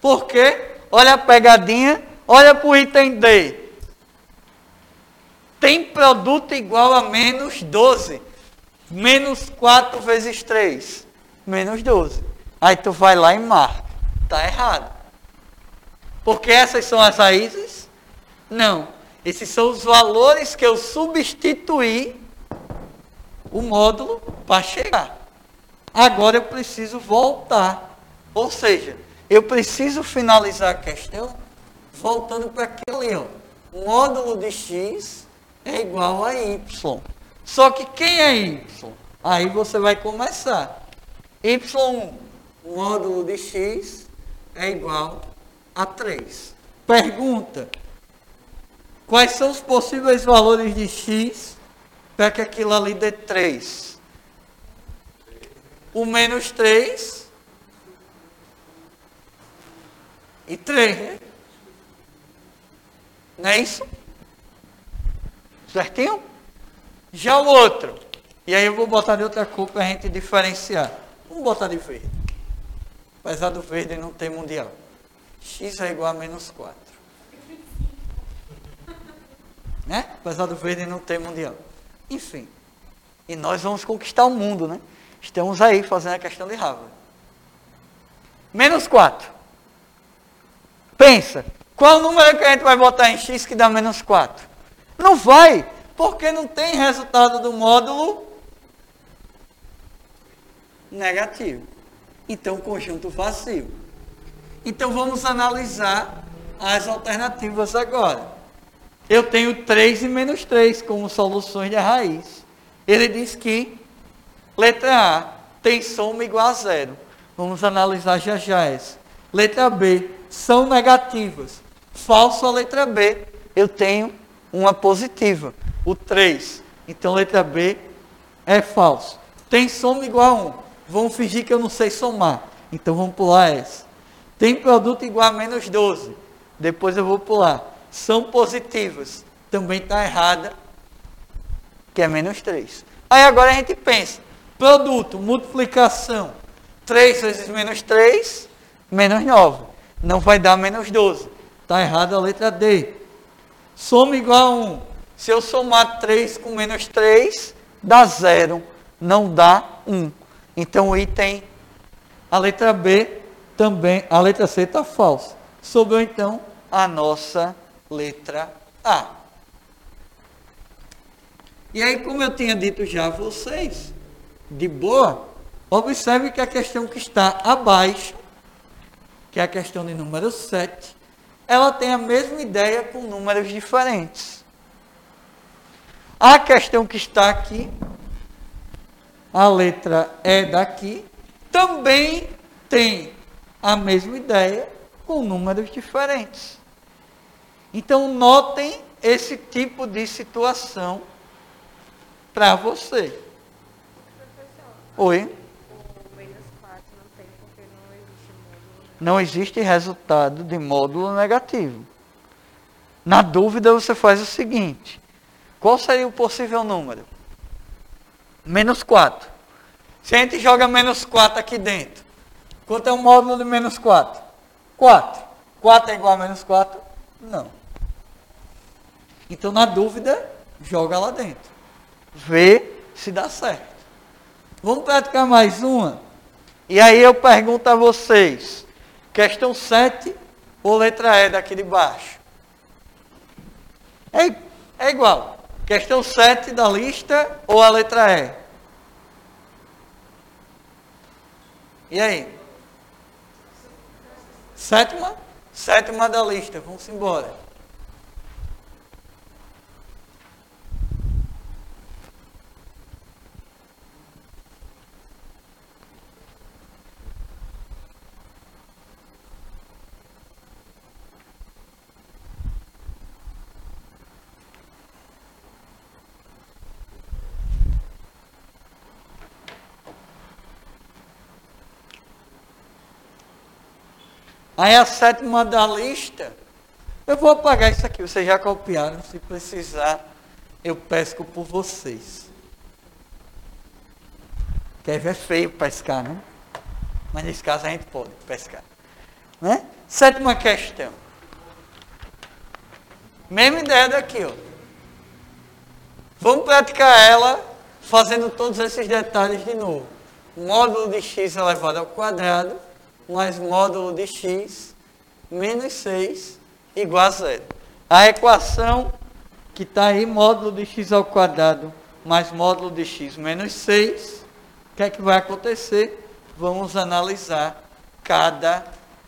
Porque, olha a pegadinha, olha para o item D. Tem produto igual a menos 12. Menos 4 vezes 3. Menos 12. Aí tu vai lá e marca. Está errado. Porque essas são as raízes? Não. Esses são os valores que eu substituí o módulo para chegar. Agora eu preciso voltar. Ou seja, eu preciso finalizar a questão voltando para aquele ó. Módulo de x é igual a y. Só que quem é y? Aí você vai começar. y1 módulo de x é igual a 3. Pergunta: quais são os possíveis valores de x para que aquilo ali dê 3? O menos 3 e 3, né? Não é isso? Certinho? Já o outro, e aí eu vou botar de outra cor para a gente diferenciar. Vamos botar de verde. Apesar do verde não ter mundial. X é igual a menos 4. Né? Apesar do verde não ter mundial. Enfim. E nós vamos conquistar o mundo, né? Estamos aí fazendo a questão de Harvard. Menos 4. Pensa. Qual o número que a gente vai botar em x que dá menos 4? Não vai porque não tem resultado do módulo negativo. Então, conjunto vazio. Então, vamos analisar as alternativas agora. Eu tenho 3 e menos 3 como soluções de raiz. Ele diz que, letra A, tem soma igual a zero. Vamos analisar já já essa. Letra B, são negativas. Falso a letra B, eu tenho uma positiva o 3 Então, letra B é falso. Tem soma igual a 1. Vamos fingir que eu não sei somar. Então, vamos pular essa. Tem produto igual a menos 12. Depois eu vou pular. São positivas. Também está errada, que é menos 3. Aí agora a gente pensa. Produto, multiplicação. 3 vezes menos 3, menos 9. Não vai dar menos 12. Está errada a letra D. Soma igual a 1. Se eu somar 3 com menos 3, dá 0. Não dá 1. Então o item, a letra B também, a letra C está falsa. Sobrou então a nossa letra A. E aí, como eu tinha dito já a vocês, de boa, observe que a questão que está abaixo, que é a questão de número 7, ela tem a mesma ideia com números diferentes. A questão que está aqui, a letra E daqui, também tem a mesma ideia com números diferentes. Então, notem esse tipo de situação para você. Oi? Não existe resultado de módulo negativo. Na dúvida, você faz o seguinte: qual seria o possível número? Menos 4. Se a gente joga menos 4 aqui dentro, quanto é o módulo de menos 4? 4. 4 é igual a menos 4? Não. Então, na dúvida, joga lá dentro. Vê se dá certo. Vamos praticar mais uma? E aí eu pergunto a vocês: questão 7 ou letra E daqui de baixo? É, é igual. Questão 7 da lista ou a letra E? E aí? Sétima? Sétima da lista. Vamos embora. Aí a sétima da lista, eu vou apagar isso aqui, vocês já copiaram, se precisar, eu pesco por vocês. Quer ver feio pescar, né? Mas nesse caso a gente pode pescar. Né? Sétima questão. Mesma ideia daqui, ó. Vamos praticar ela fazendo todos esses detalhes de novo. Módulo de x elevado ao quadrado mais módulo de x menos 6 igual a zero. A equação que está aí, módulo de x ao quadrado mais módulo de x menos 6, o que é que vai acontecer? Vamos analisar cada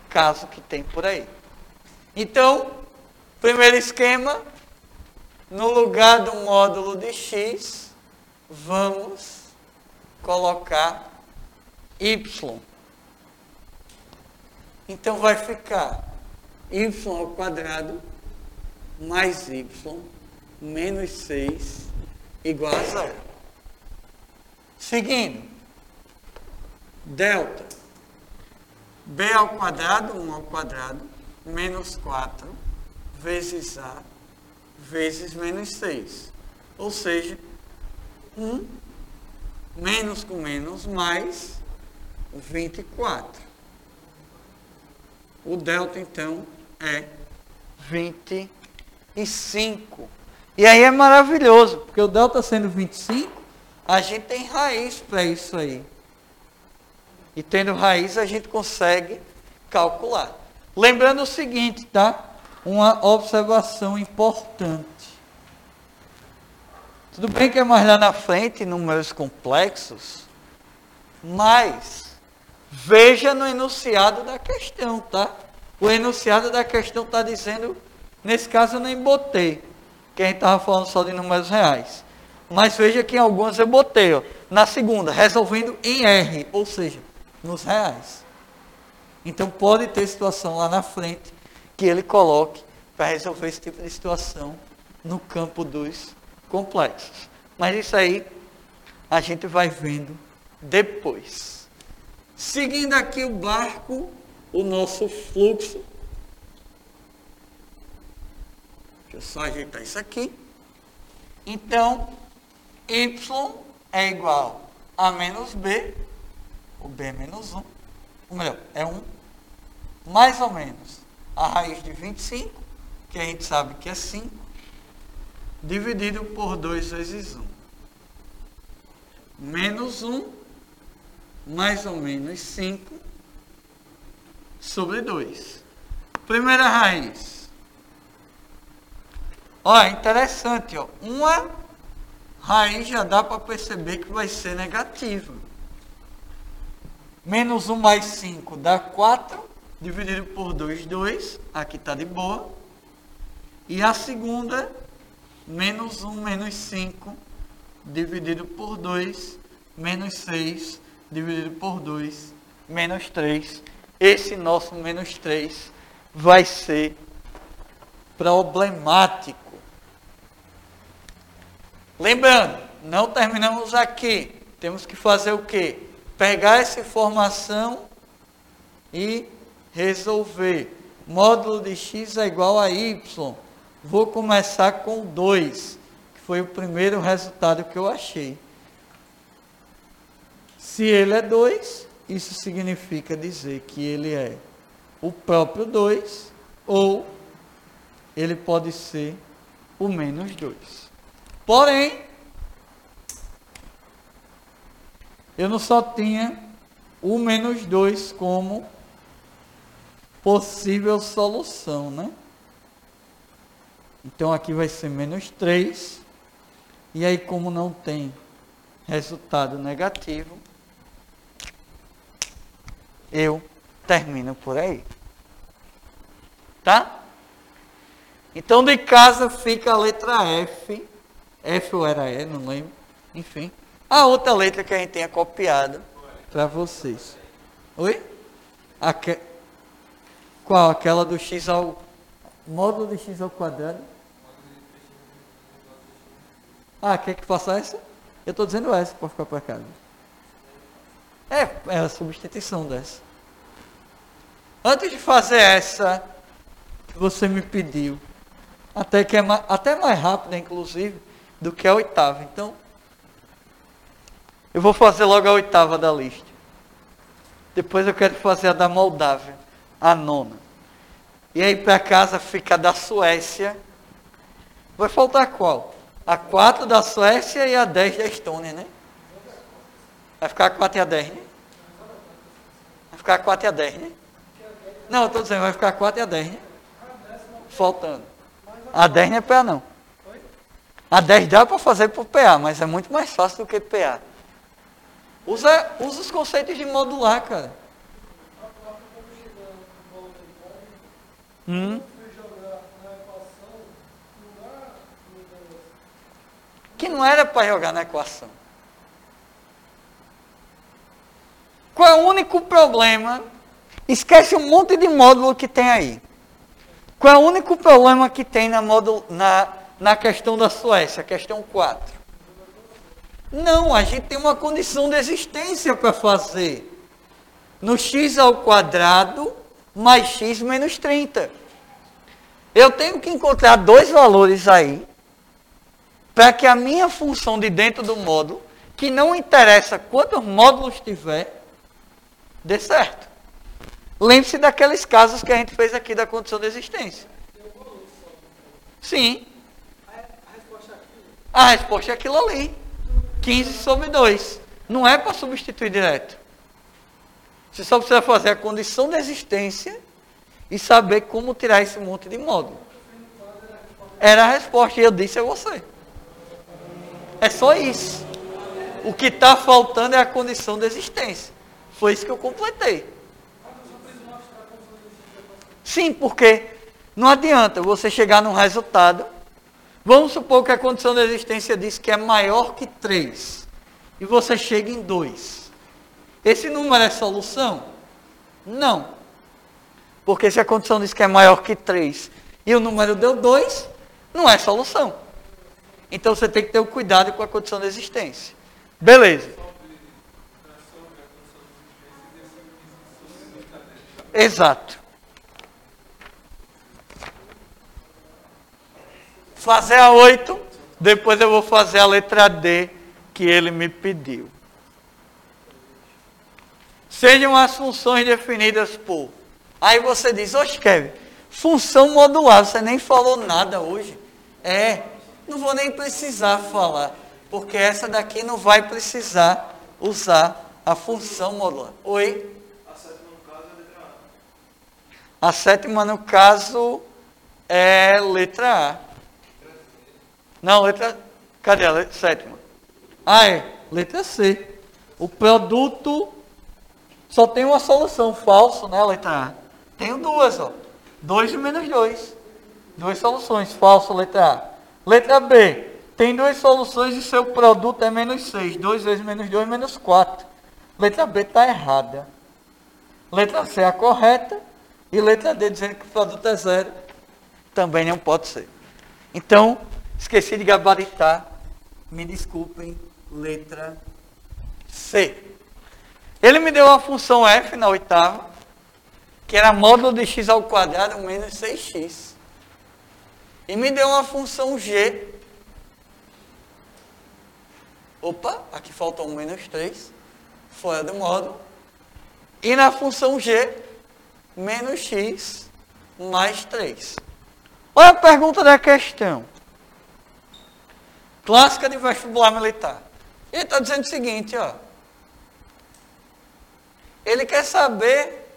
caso que tem por aí. Então, primeiro esquema, no lugar do módulo de x, vamos colocar y. Então vai ficar y ao quadrado mais y menos 6 igual a zero. Seguindo, delta b ao quadrado, 1 ao quadrado, menos 4 vezes a vezes menos 6. Ou seja, 1 menos com menos mais 24. O delta, então, é 25. E aí é maravilhoso, porque o delta sendo 25, a gente tem raiz para isso aí. E tendo raiz, a gente consegue calcular. Lembrando o seguinte, tá? Uma observação importante. Tudo bem que é mais lá na frente, números complexos, mas Veja no enunciado da questão, tá? O enunciado da questão está dizendo, nesse caso eu nem botei, que a gente estava falando só de números reais. Mas veja que em algumas eu botei, ó, na segunda, resolvendo em R, ou seja, nos reais. Então pode ter situação lá na frente que ele coloque para resolver esse tipo de situação no campo dos complexos. Mas isso aí a gente vai vendo depois. Seguindo aqui o barco, o nosso fluxo. Deixa eu só ajeitar isso aqui. Então, y é igual a menos b, o b é menos 1, ou melhor, é 1, mais ou menos a raiz de 25, que a gente sabe que é 5, dividido por 2 vezes 1. Menos 1, mais ou menos 5, sobre 2. Primeira raiz. Olha, interessante, ó. Uma raiz já dá para perceber que vai ser negativa. Menos 1 mais 5 dá 4, dividido por 2, 2. Aqui está de boa. E a segunda, menos 1 menos 5, dividido por 2, menos 6, dividido por 2, menos 3. Esse nosso menos 3 vai ser problemático. Lembrando, não terminamos aqui. Temos que fazer o quê? Pegar essa informação e resolver. Módulo de x é igual a y. Vou começar com 2, que foi o primeiro resultado que eu achei. Se ele é 2, isso significa dizer que ele é o próprio 2 ou ele pode ser o menos 2. Porém, eu não só tinha o menos 2 como possível solução, né? Então aqui vai ser menos 3. E aí, como não tem resultado negativo, eu termino por aí. Tá? Então de casa fica a letra F. F ou era E, não lembro. Enfim. A outra letra que a gente tenha copiado para vocês. Oi? Aque... Qual? Aquela do x ao. Módulo de x ao quadrado? Ah, quer que faça essa? Eu estou dizendo essa para ficar para casa. É, é a substituição dessa. Antes de fazer essa que você me pediu, até que é mais, até mais rápida, inclusive, do que a oitava. Então, eu vou fazer logo a oitava da lista. Depois eu quero fazer a da Moldávia, a nona. E aí para casa fica a da Suécia. Vai faltar qual? A 4 da Suécia e a 10 da Estônia, né? Vai ficar a 4 e a 10, né? Vai ficar a 4 e a 10, né? Não, eu estou dizendo, vai ficar a 4 e a 10, né? Faltando. A 10 não é PA, não. A 10 dá para fazer por PA, mas é muito mais fácil do que PA. Usa, usa os conceitos de modular, cara. Hum. Que não era para jogar na equação. Qual é o único problema? Esquece um monte de módulo que tem aí. Qual é o único problema que tem na, módulo, na, na questão da Suécia, questão 4? Não, a gente tem uma condição de existência para fazer. No x ao quadrado mais x menos 30. Eu tenho que encontrar dois valores aí para que a minha função de dentro do módulo, que não interessa quantos módulos tiver, dê certo. Lembre-se daqueles casos que a gente fez aqui da condição de existência. Sim. A resposta é aquilo ali. 15 sobre 2. Não é para substituir direto. Você só precisa fazer a condição de existência e saber como tirar esse monte de módulo. Era a resposta e eu disse a você. É só isso. O que está faltando é a condição de existência. Foi isso que eu completei. Sim, porque não adianta você chegar num resultado. Vamos supor que a condição de existência diz que é maior que 3. E você chega em 2. Esse número é solução? Não. Porque se a condição diz que é maior que 3 e o número deu 2, não é solução. Então você tem que ter o cuidado com a condição de existência. Beleza. Exato. Fazer a 8, depois eu vou fazer a letra D que ele me pediu. Sejam as funções definidas por. Aí você diz, oxe, Kevin, função modular, você nem falou nada hoje. É, não vou nem precisar falar, porque essa daqui não vai precisar usar a função modular. Oi? A sétima, no caso, é letra A. Não, letra. Cadê a letra? sétima? Ah, é. Letra C. O produto só tem uma solução, falso, né? Letra A. Tenho duas, ó. 2 menos 2. Duas soluções, falso, letra A. Letra B. Tem duas soluções e seu produto é menos 6. 2 vezes menos 2, menos 4. Letra B está errada. Letra C é a correta. E letra D dizendo que o produto é zero, também não pode ser. Então, esqueci de gabaritar. Me desculpem, letra C. Ele me deu uma função f na oitava, que era módulo de x ao quadrado menos 6x. E me deu uma função g. Opa, aqui faltou um menos 3, fora do módulo. E na função g, menos x mais 3. Olha a pergunta da questão. Clássica de vestibular militar. Ele está dizendo o seguinte, ó. Ele quer saber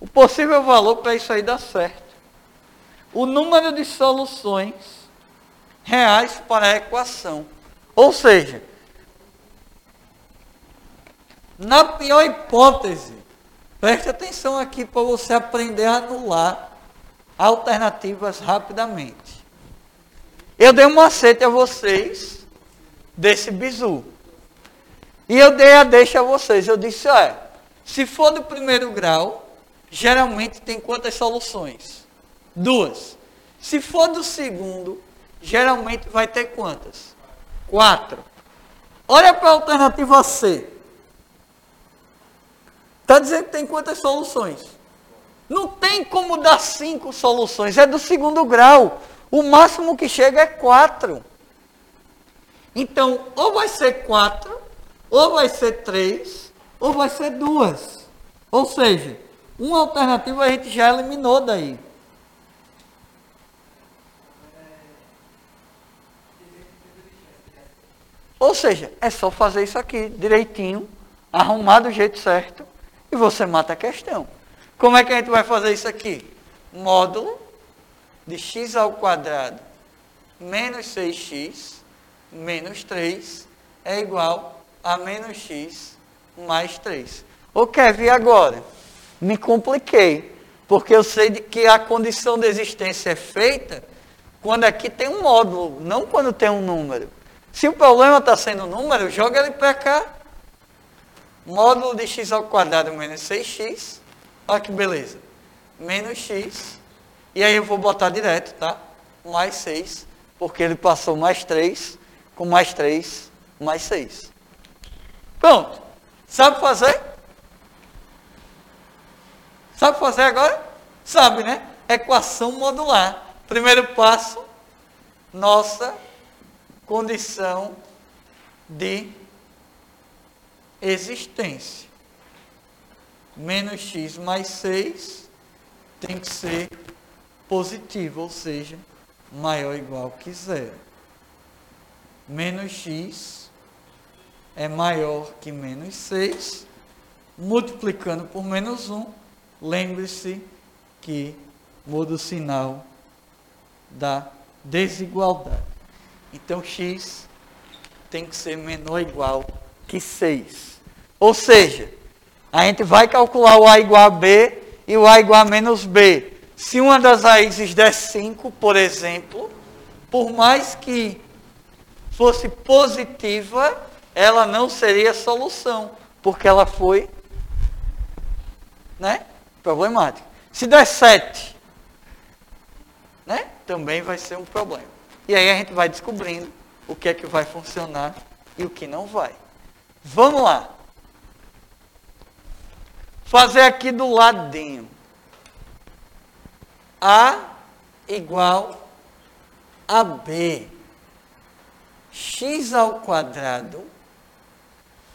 o possível valor para isso aí dar certo. O número de soluções reais para a equação. Ou seja, na pior hipótese, Preste atenção aqui para você aprender a anular alternativas rapidamente. Eu dei um macete a vocês desse bizu. E eu dei a deixa a vocês. Eu disse, olha, se for do primeiro grau, geralmente tem quantas soluções? Duas. Se for do segundo, geralmente vai ter quantas? Quatro. Olha para a alternativa C. Está dizendo que tem quantas soluções? Não tem como dar cinco soluções, é do segundo grau. O máximo que chega é quatro. Então, ou vai ser quatro, ou vai ser três, ou vai ser duas. Ou seja, uma alternativa a gente já eliminou daí. Ou seja, é só fazer isso aqui direitinho, arrumar do jeito certo e você mata a questão. Como é que a gente vai fazer isso aqui? Módulo de x ao quadrado menos 6x menos 3 é igual a menos x mais 3. Ô Kevin, agora? Me compliquei, porque eu sei que a condição de existência é feita quando aqui tem um módulo, não quando tem um número. Se o problema está sendo número, joga ele para cá módulo de x ao quadrado menos 6x. Olha que beleza. Menos x. E aí eu vou botar direto, tá? Mais 6, porque ele passou mais 3, com mais 3, mais 6. Pronto. Sabe fazer? Sabe fazer agora? Sabe, né? Equação modular. Primeiro passo, nossa condição de existência. Menos x mais 6 tem que ser positivo, ou seja, maior ou igual que zero. Menos x é maior que menos 6. Multiplicando por menos 1, lembre-se que muda o sinal da desigualdade. Então, x tem que ser menor ou igual que 6. Ou seja, a gente vai calcular o A igual a B e o A igual a menos B. Se uma das raízes der 5, por exemplo, por mais que fosse positiva, ela não seria solução, porque ela foi né, problemática. Se der 7, né, também vai ser um problema. E aí a gente vai descobrindo o que é que vai funcionar e o que não vai. Vamos lá. Fazer aqui do ladinho. A igual a B. x ao quadrado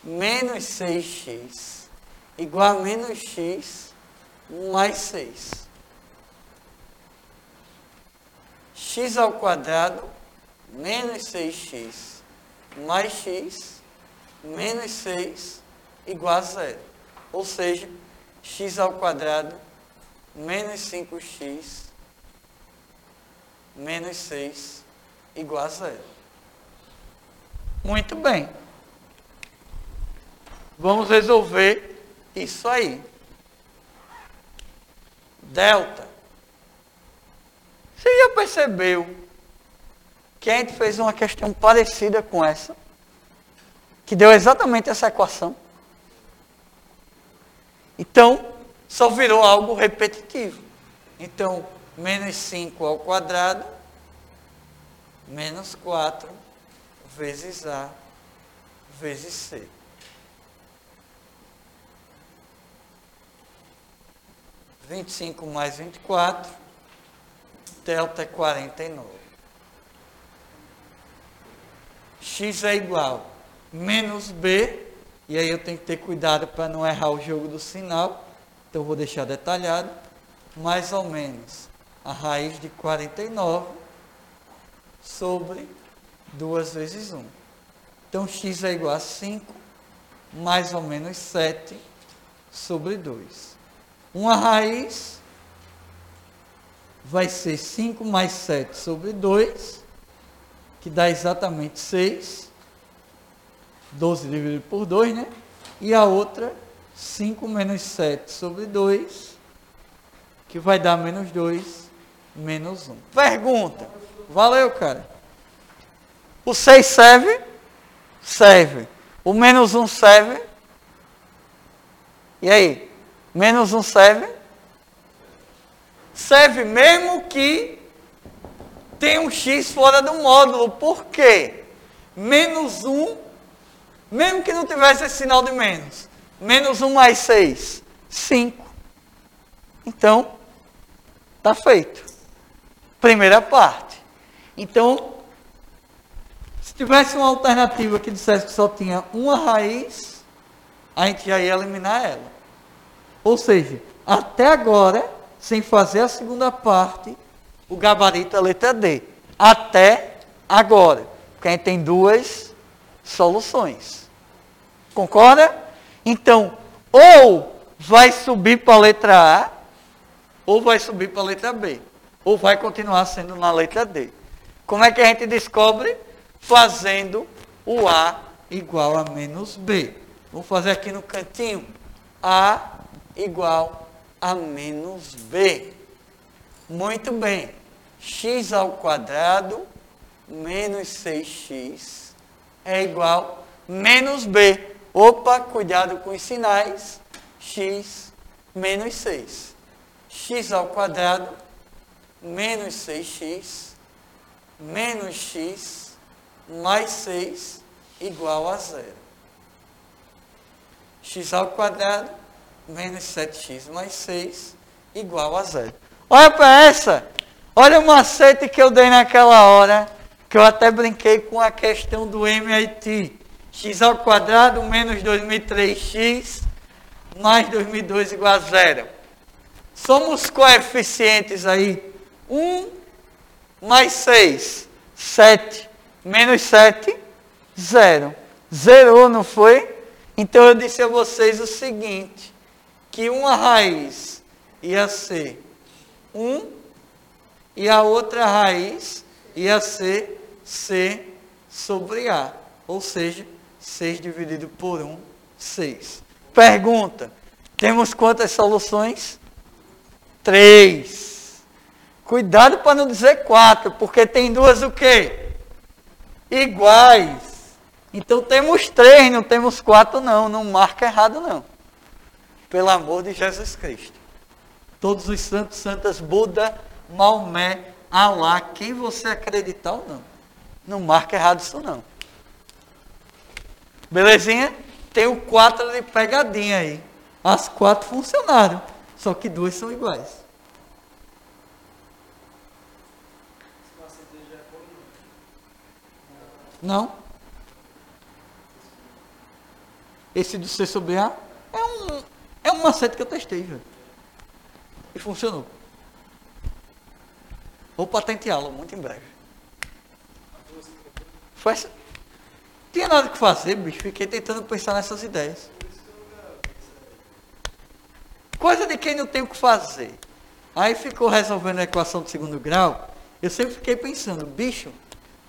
menos 6x igual a menos x mais 6. x ao quadrado menos 6x mais x menos 6 igual a zero. Ou seja, x ao quadrado menos 5x menos 6 igual a zero. Muito bem. Vamos resolver isso aí. Delta. Você já percebeu que a gente fez uma questão parecida com essa? Que deu exatamente essa equação? Então, só virou algo repetitivo. Então, menos 5 ao quadrado, menos 4 vezes A vezes C. Vinte e cinco mais vinte e quatro, delta é quarenta e nove. X é igual menos B, e aí eu tenho que ter cuidado para não errar o jogo do sinal, então vou deixar detalhado, mais ou menos a raiz de 49 sobre 2 vezes 1. Então, x é igual a 5, mais ou menos 7 sobre 2. Uma raiz vai ser 5 mais 7 sobre 2, que dá exatamente 6. 12 dividido por 2, né? E a outra, 5 menos 7 sobre 2, que vai dar menos 2 menos 1. Pergunta. Valeu, cara. O 6 serve? Serve. O menos 1 serve? E aí? Menos 1 serve? Serve mesmo que tem um x fora do módulo. Por quê? Menos 1, mesmo que não tivesse esse sinal de menos. Menos 1 mais 6, 5. Então, está feito primeira parte. Então, se tivesse uma alternativa que dissesse que só tinha uma raiz, a gente já ia eliminar ela. Ou seja, até agora, sem fazer a segunda parte, o gabarito é a letra D. Até agora. Porque a gente tem duas soluções. Concorda? Então, ou vai subir para a letra A, ou vai subir para a letra B ou vai continuar sendo na letra D. Como é que a gente descobre? Fazendo o A igual a menos B. Vou fazer aqui no cantinho. A igual a menos B. Muito bem. x ao quadrado menos 6x é igual a menos B. Opa, cuidado com os sinais. x menos 6. x ao quadrado menos 6x menos x mais 6 igual a zero. x ao quadrado menos 7x mais 6 igual a zero. Olha para essa. Olha o macete que eu dei naquela hora, que eu até brinquei com a questão do MIT. X ao quadrado menos 2003x mais 2002 igual a zero. Somos coeficientes aí 1 mais 6, 7. Menos 7, 0. Zerou, não foi? Então eu disse a vocês o seguinte: que uma raiz ia ser 1 e a outra raiz ia ser C sobre A. Ou seja, 6 dividido por 1, 6. Pergunta: temos quantas soluções? Três. Cuidado para não dizer quatro, porque tem duas o quê? Iguais. Então temos três, não temos quatro não. Não marca errado não. Pelo amor de Jesus Cristo. Todos os santos, santas, Buda, Maomé, Alá, quem você acreditar ou não. Não marca errado isso não. Belezinha? Tem o 4 de pegadinha aí. As quatro funcionaram. Só que duas são iguais. Não. Esse do C sobre A é um, é um macete que eu testei, velho. E funcionou. Vou patenteá-lo muito em breve. Foi essa. Tinha nada que fazer, bicho. Fiquei tentando pensar nessas ideias. Coisa de quem não tem o que fazer. Aí ficou resolvendo a equação de segundo grau. Eu sempre fiquei pensando, bicho,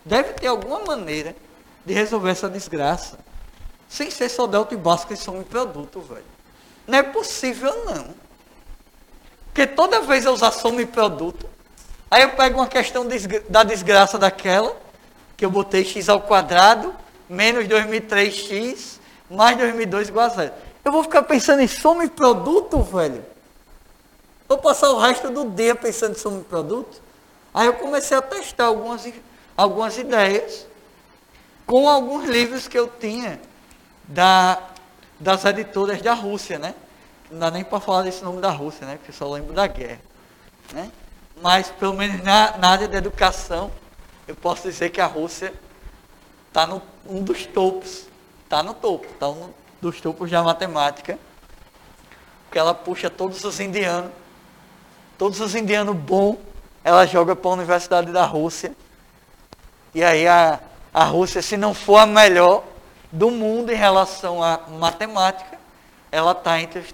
deve ter alguma maneira de resolver essa desgraça. Sem ser só delta e básico que são um produto, velho. Não é possível, não. Porque toda vez eu usar soma e produto, aí eu pego uma questão da desgraça daquela, que eu botei x ao quadrado, menos 2003x, mais 2002 igual a zero. Eu vou ficar pensando em soma e produto, velho. Vou passar o resto do dia pensando em soma e produto. Aí eu comecei a testar algumas, algumas ideias com alguns livros que eu tinha da, das editoras da Rússia, né? Não dá nem para falar desse nome da Rússia, né? Porque eu só lembro da guerra. Né? Mas, pelo menos na, na área da educação, eu posso dizer que a Rússia está no um dos topos. Está no topo, está um dos topos da matemática. Porque ela puxa todos os indianos, todos os indianos bons, ela joga para a Universidade da Rússia. E aí a, a Rússia, se não for a melhor, do mundo em relação à matemática, ela está entre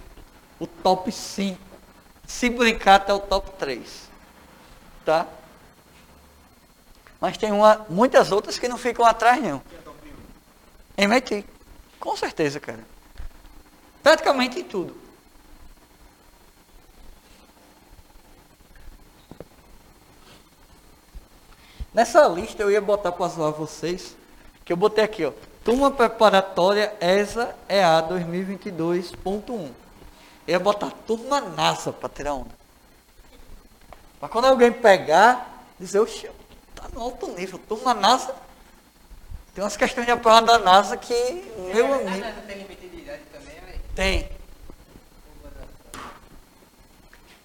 o top 5. Se brincar, até o top 3. Tá? Mas tem uma, muitas outras que não ficam atrás, não. MIT. Com certeza, cara. Praticamente em tudo. Nessa lista eu ia botar para zoar vocês, que eu botei aqui, ó. Turma preparatória ESA EA 2022.1. Eu ia botar turma NASA para tirar onda. Mas quando alguém pegar, dizer, oxe, tá no alto nível, turma NASA. Tem umas questões de prova da NASA que, meu amigo. A NASA tem limite de idade também, velho? Tem.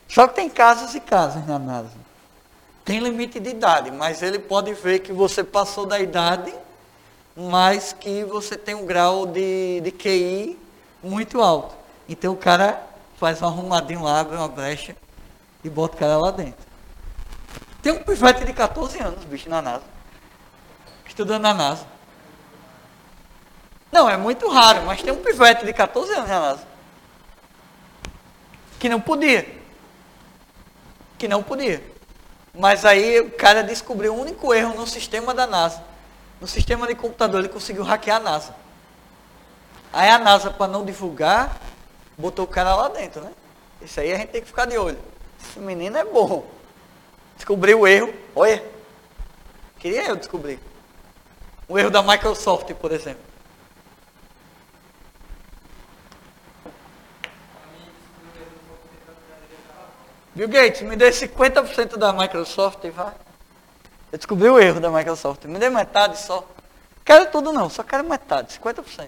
Só que tem casos e casos na NASA. Tem limite de idade, mas ele pode ver que você passou da idade mas que você tem um grau de, de QI muito alto. Então o cara faz um arrumadinho lá, abre uma brecha e bota o cara lá dentro. Tem um pivete de 14 anos, bicho, na NASA. Estudando na NASA. Não, é muito raro, mas tem um pivete de 14 anos na NASA. Que não podia. Que não podia. Mas aí o cara descobriu o um único erro no sistema da NASA no sistema de computador ele conseguiu hackear a NASA. Aí a NASA, para não divulgar, botou o cara lá dentro, né? Isso aí a gente tem que ficar de olho. Esse menino é bom. Descobriu o erro. Olha. Queria eu descobrir. O erro da Microsoft, por exemplo. Bill Gates, me dê 50% da Microsoft e vai. Eu descobri o erro da Microsoft. Me dê metade só. Quero tudo não, só quero metade, 50%.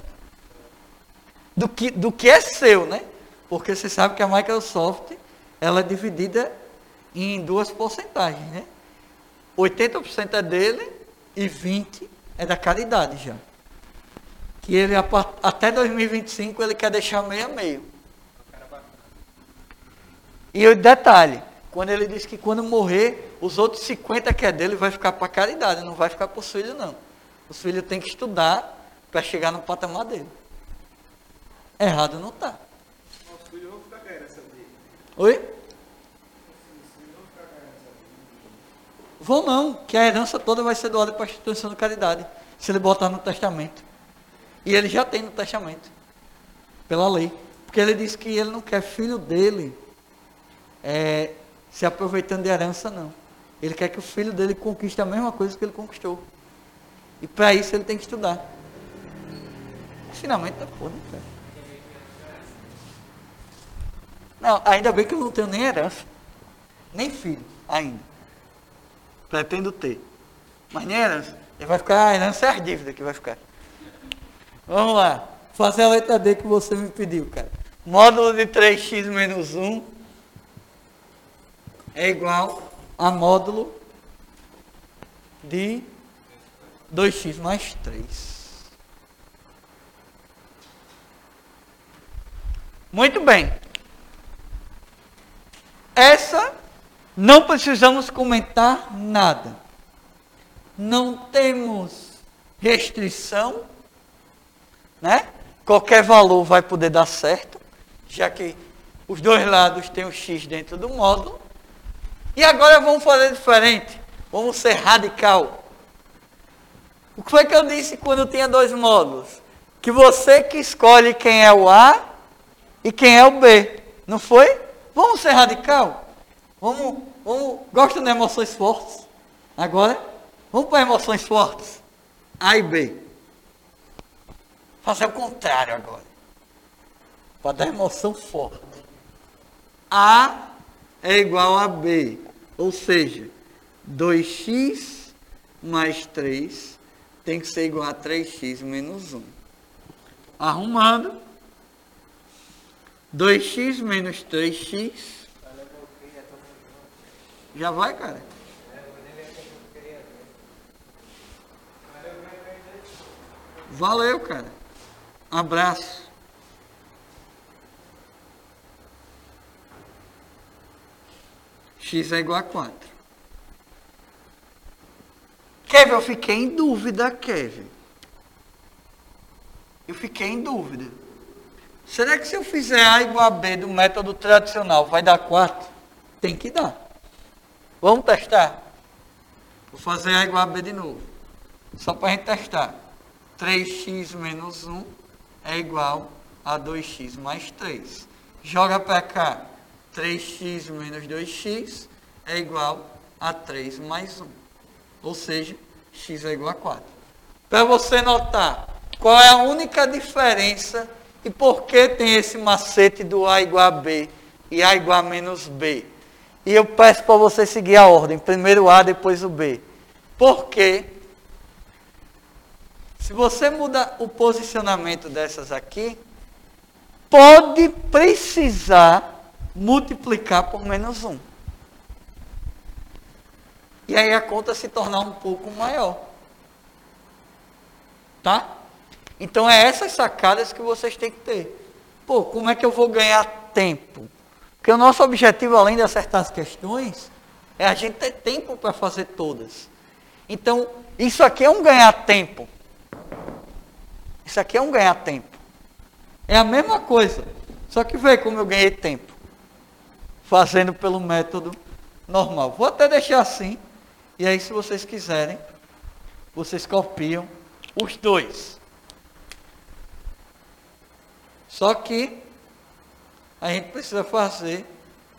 Do que, do que é seu, né? Porque você sabe que a Microsoft ela é dividida em duas porcentagens, né? 80% é dele e 20% é da caridade já. Que ele até 2025 ele quer deixar meio a meio. E o detalhe, quando ele diz que quando morrer, os outros 50 que é dele vai ficar para caridade, não vai ficar para os filhos, não. Os filhos têm que estudar para chegar no patamar dele. Errado não está. Os filhos vão ficar com dele. Oi? Vão não, que a herança toda vai ser doada para a instituição de caridade, se ele botar no testamento. E ele já tem no testamento, pela lei. Porque ele diz que ele não quer filho dele é, se aproveitando de herança, não. Ele quer que o filho dele conquiste a mesma coisa que ele conquistou. E para isso ele tem que estudar. Finalmente, tá porra, né, Não, ainda bem que eu não tenho nem herança. Nem filho, ainda. Pretendo ter. Mas nem herança. Vai ficar, a herança é as dívidas que vai ficar. Vamos lá. Fazer a letra D que você me pediu, cara. Módulo de 3x menos 1 é igual a módulo de 2x mais 3. Muito bem. Essa não precisamos comentar nada. Não temos restrição, né? Qualquer valor vai poder dar certo, já que os dois lados têm o x dentro do módulo. E agora vamos fazer diferente. Vamos ser radical. O que foi que eu disse quando tinha dois módulos? Que você que escolhe quem é o A e quem é o B. Não foi? Vamos ser radical? Vamos, vamos. Gosta de emoções fortes? Agora, vamos para emoções fortes. A e B. Fazer o contrário agora. Para dar emoção forte. A é igual a B. Ou seja, 2x mais 3 tem que ser igual a 3x menos 1. Arrumando. 2x menos 3x. Já vai, cara? Valeu, cara. Abraço. X é igual a 4. Kevin, eu fiquei em dúvida, Kevin. Eu fiquei em dúvida. Será que se eu fizer A igual a B do método tradicional, vai dar 4? Tem que dar. Vamos testar? Vou fazer A igual a B de novo. Só para a gente testar. 3x menos 1 é igual a 2x mais 3. Joga para cá. 3x menos 2x é igual a 3 mais 1. Ou seja, x é igual a 4. Para você notar qual é a única diferença e por que tem esse macete do A igual a B e A igual a menos B. E eu peço para você seguir a ordem, primeiro o A, depois o B. Porque se você muda o posicionamento dessas aqui, pode precisar multiplicar por menos 1. E aí a conta se tornar um pouco maior. Tá? Então é essas sacadas que vocês têm que ter. Pô, como é que eu vou ganhar tempo? Porque o nosso objetivo, além de acertar as questões, é a gente ter tempo para fazer todas. Então, isso aqui é um ganhar tempo. Isso aqui é um ganhar tempo. É a mesma coisa. Só que vê como eu ganhei tempo fazendo pelo método normal. Vou até deixar assim, e aí se vocês quiserem, vocês copiam os dois. Só que a gente precisa fazer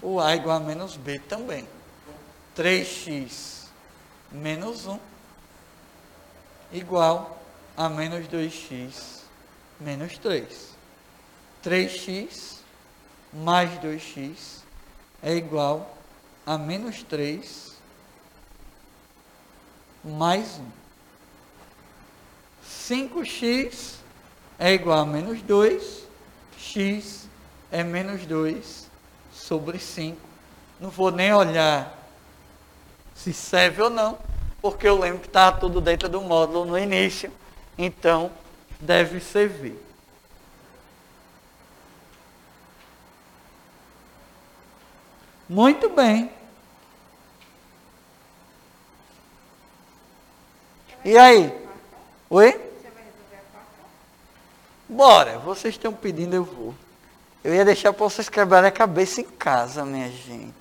o A igual a menos B também. 3x menos 1 igual a menos 2x menos 3. 3x mais 2x é igual a menos 3 mais 1. 5x é igual a menos 2, x é menos 2 sobre 5. Não vou nem olhar se serve ou não, porque eu lembro que está tudo dentro do módulo no início, então deve servir. Muito bem. E aí? Oi? Bora, vocês estão pedindo, eu vou. Eu ia deixar para vocês quebrarem a cabeça em casa, minha gente.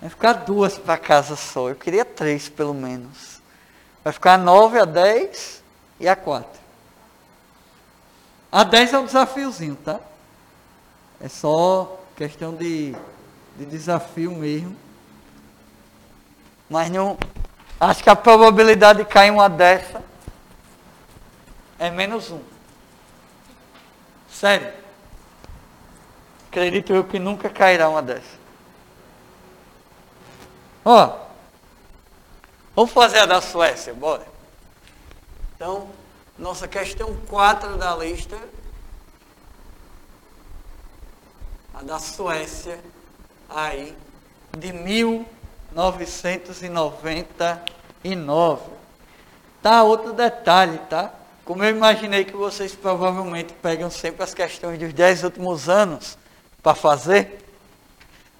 Vai ficar duas para casa só. Eu queria três, pelo menos. Vai ficar nove a dez e a quatro. A dez é um desafiozinho, tá? É só questão de, de desafio mesmo. Mas não. Acho que a probabilidade de cair uma dessa é menos um. Sério. Acredito eu que nunca cairá uma dessa. Ó. Vamos fazer a da Suécia, bora. Então, nossa questão 4 da lista. A da Suécia, aí, de 1999. Tá, outro detalhe, tá? Como eu imaginei que vocês provavelmente pegam sempre as questões dos 10 últimos anos para fazer,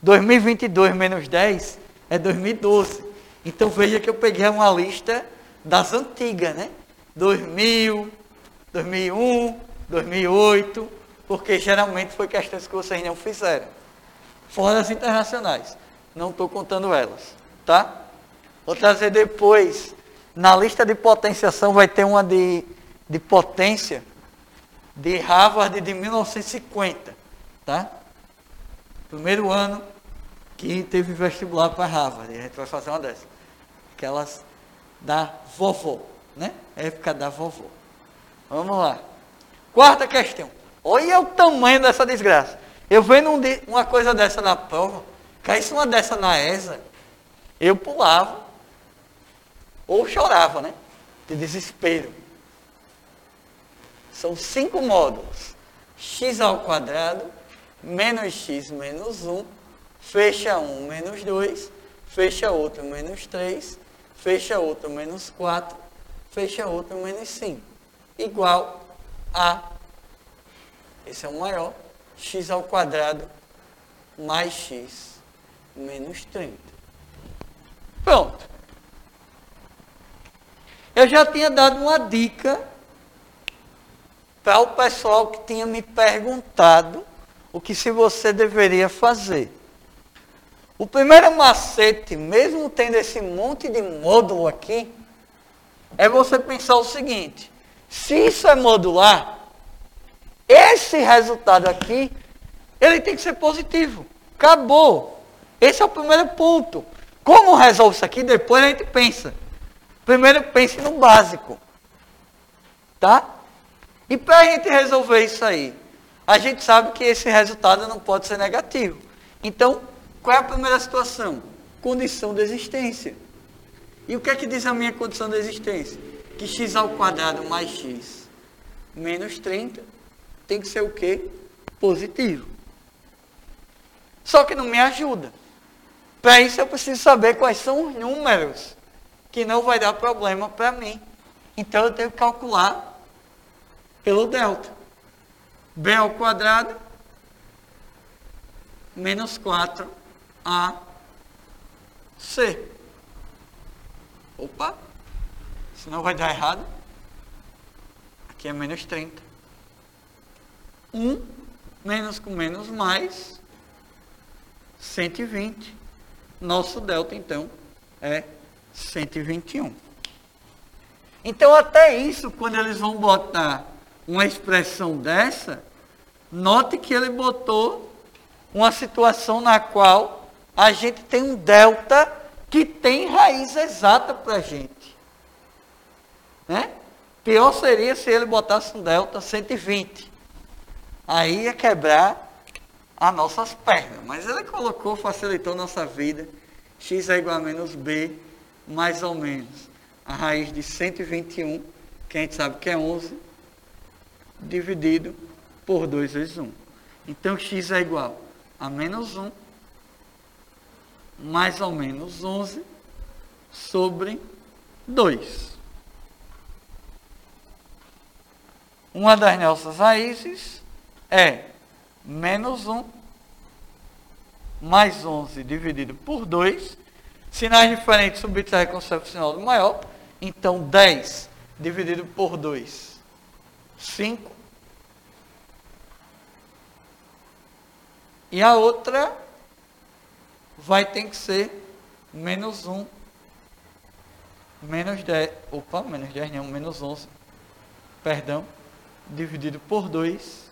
2022 menos 10 é 2012. Então veja que eu peguei uma lista das antigas, né? 2000, 2001, 2008, porque geralmente foi questões que vocês não fizeram. Fora as internacionais. Não estou contando elas, tá? Vou trazer depois. Na lista de potenciação vai ter uma de, de potência de Harvard de 1950, tá? Primeiro ano que teve vestibular para Harvard. A gente vai fazer uma dessas. Aquelas da vovó, né? Época da vovó. Vamos lá. Quarta questão. Olha o tamanho dessa desgraça. Eu vendo um uma coisa dessa na prova, caísse uma dessa na ESA, eu pulava ou chorava, né? De desespero. São cinco módulos. x ao quadrado menos x menos 1, fecha 1 menos 2, fecha outro menos 3, fecha outro menos 4, fecha outro menos 5, igual a, esse é o maior, x ao quadrado mais x menos 30. Pronto. Eu já tinha dado uma dica para o pessoal que tinha me perguntado o que se você deveria fazer. O primeiro macete, mesmo tendo esse monte de módulo aqui, é você pensar o seguinte: se isso é modular, esse resultado aqui, ele tem que ser positivo. Acabou. Esse é o primeiro ponto. Como resolve isso aqui? Depois a gente pensa. Primeiro pense no básico. Tá? E para a gente resolver isso aí, a gente sabe que esse resultado não pode ser negativo. Então, qual é a primeira situação? Condição de existência. E o que é que diz a minha condição de existência? Que x ao quadrado mais x menos 30 tem que ser o quê? Positivo. Só que não me ajuda. Para isso eu preciso saber quais são os números que não vai dar problema para mim. Então eu tenho que calcular pelo delta b ao quadrado menos 4ac. Opa, senão vai dar errado. Aqui é menos 30. 1 menos com menos mais 120. Nosso delta, então, é 121. Então, até isso, quando eles vão botar uma expressão dessa, note que ele botou uma situação na qual a gente tem um delta que tem raiz exata para a gente. Né? Pior seria se ele botasse um delta 120. Aí ia quebrar as nossas pernas. Mas ele colocou, facilitou nossa vida. x é igual a menos b, mais ou menos. A raiz de 121, que a gente sabe que é 11, dividido por 2 vezes 1. Então, x é igual a menos 1 mais ou menos 11 sobre 2. Uma das nossas raízes é menos 1 mais 11 dividido por 2. Sinais diferentes subtraem com o sinal do maior. Então, 10 dividido por 2, 5 E a outra vai ter que ser menos 1, menos 10, opa, menos 10 não, menos 11, perdão, dividido por 2,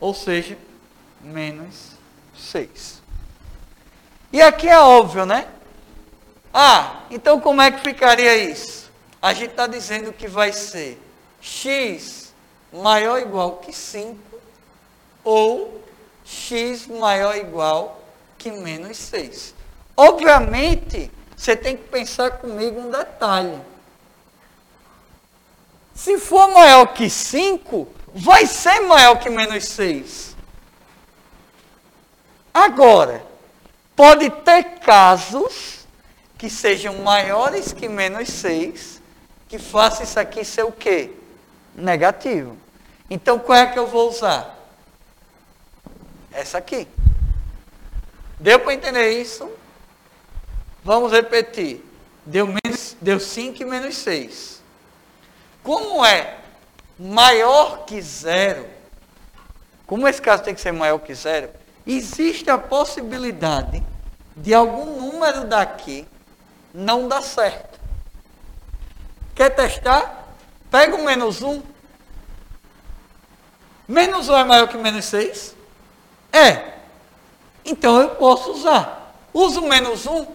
ou seja, menos 6. E aqui é óbvio, né? Ah, então como é que ficaria isso? A gente está dizendo que vai ser x maior ou igual que 5 ou x maior ou igual que menos 6. Obviamente, você tem que pensar comigo um detalhe. Se for maior que 5, vai ser maior que menos 6. Agora, pode ter casos que sejam maiores que menos 6, que faça isso aqui ser o quê? Negativo. Então, qual é que eu vou usar? Essa aqui. Deu para entender isso? Vamos repetir. Deu, menos, deu 5 e menos 6. Como é maior que zero, como esse caso tem que ser maior que zero, existe a possibilidade de algum número daqui não dar certo. Quer testar? Pega o menos 1. Menos 1 é maior que menos 6? É. Então eu posso usar. Uso menos 1.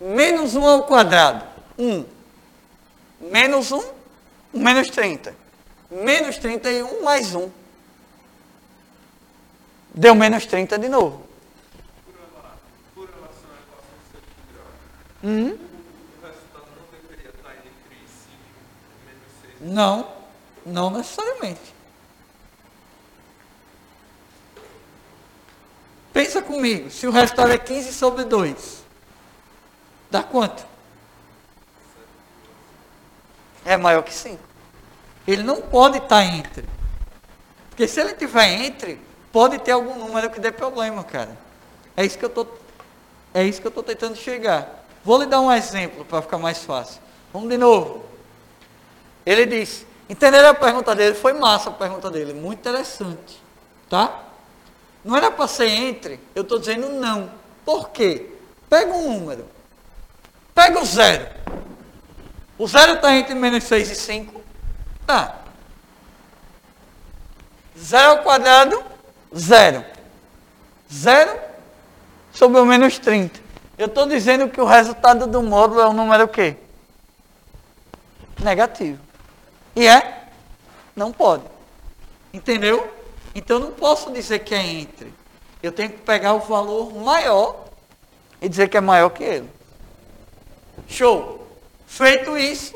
Menos 1 ao quadrado. 1. Menos 1. Menos 30. Menos 31 mais 1. Deu menos 30 de novo. Por relação à equação de Hum? o resultado não deveria estar entre 5 e menos 6. Não, não necessariamente. Pensa comigo, se o resultado é 15 sobre 2, dá quanto? É maior que 5. Ele não pode estar entre. Porque se ele tiver entre, pode ter algum número que dê problema, cara. É isso que eu tô, é isso que eu estou tentando chegar. Vou lhe dar um exemplo para ficar mais fácil. Vamos de novo. Ele disse, entenderam a pergunta dele? Foi massa a pergunta dele, muito interessante. Tá? Não era para ser entre, eu estou dizendo não. Por quê? Pega um número. Pega o zero. O zero está entre menos 6 e 5? Tá. Zero ao quadrado, zero. Zero sobre o menos 30. Eu estou dizendo que o resultado do módulo é um número o quê? Negativo. E é? Não pode. Entendeu? Então não posso dizer que é entre. Eu tenho que pegar o valor maior e dizer que é maior que ele. Show. Feito isso,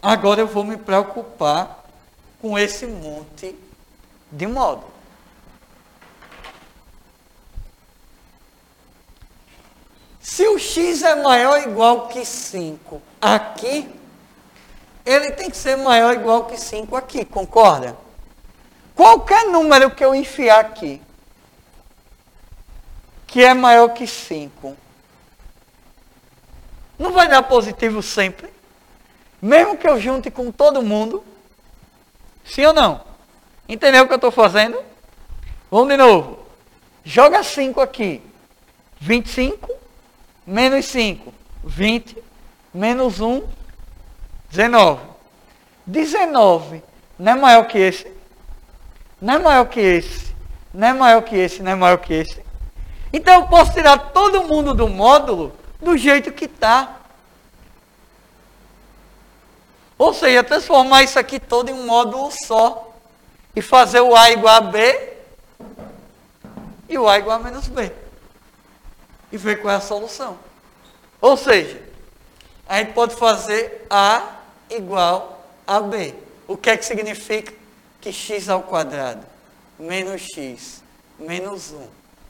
agora eu vou me preocupar com esse monte de módulo. Se o x é maior ou igual que 5 aqui, ele tem que ser maior ou igual que 5 aqui, concorda? Qualquer número que eu enfiar aqui, que é maior que 5, não vai dar positivo sempre? Mesmo que eu junte com todo mundo? Sim ou não? Entendeu o que eu estou fazendo? Vamos de novo. Joga 5 aqui. 25 menos 5. 20 menos 1. 19. 19 não é maior que esse? Não é maior que esse? Não é maior que esse? Não é maior que esse? Então eu posso tirar todo mundo do módulo do jeito que está. Ou seja, transformar isso aqui todo em um módulo só. E fazer o A igual a B e o A igual a menos B. E ver qual é a solução. Ou seja, a gente pode fazer A igual a B. O que é que significa? Que x ao quadrado menos x menos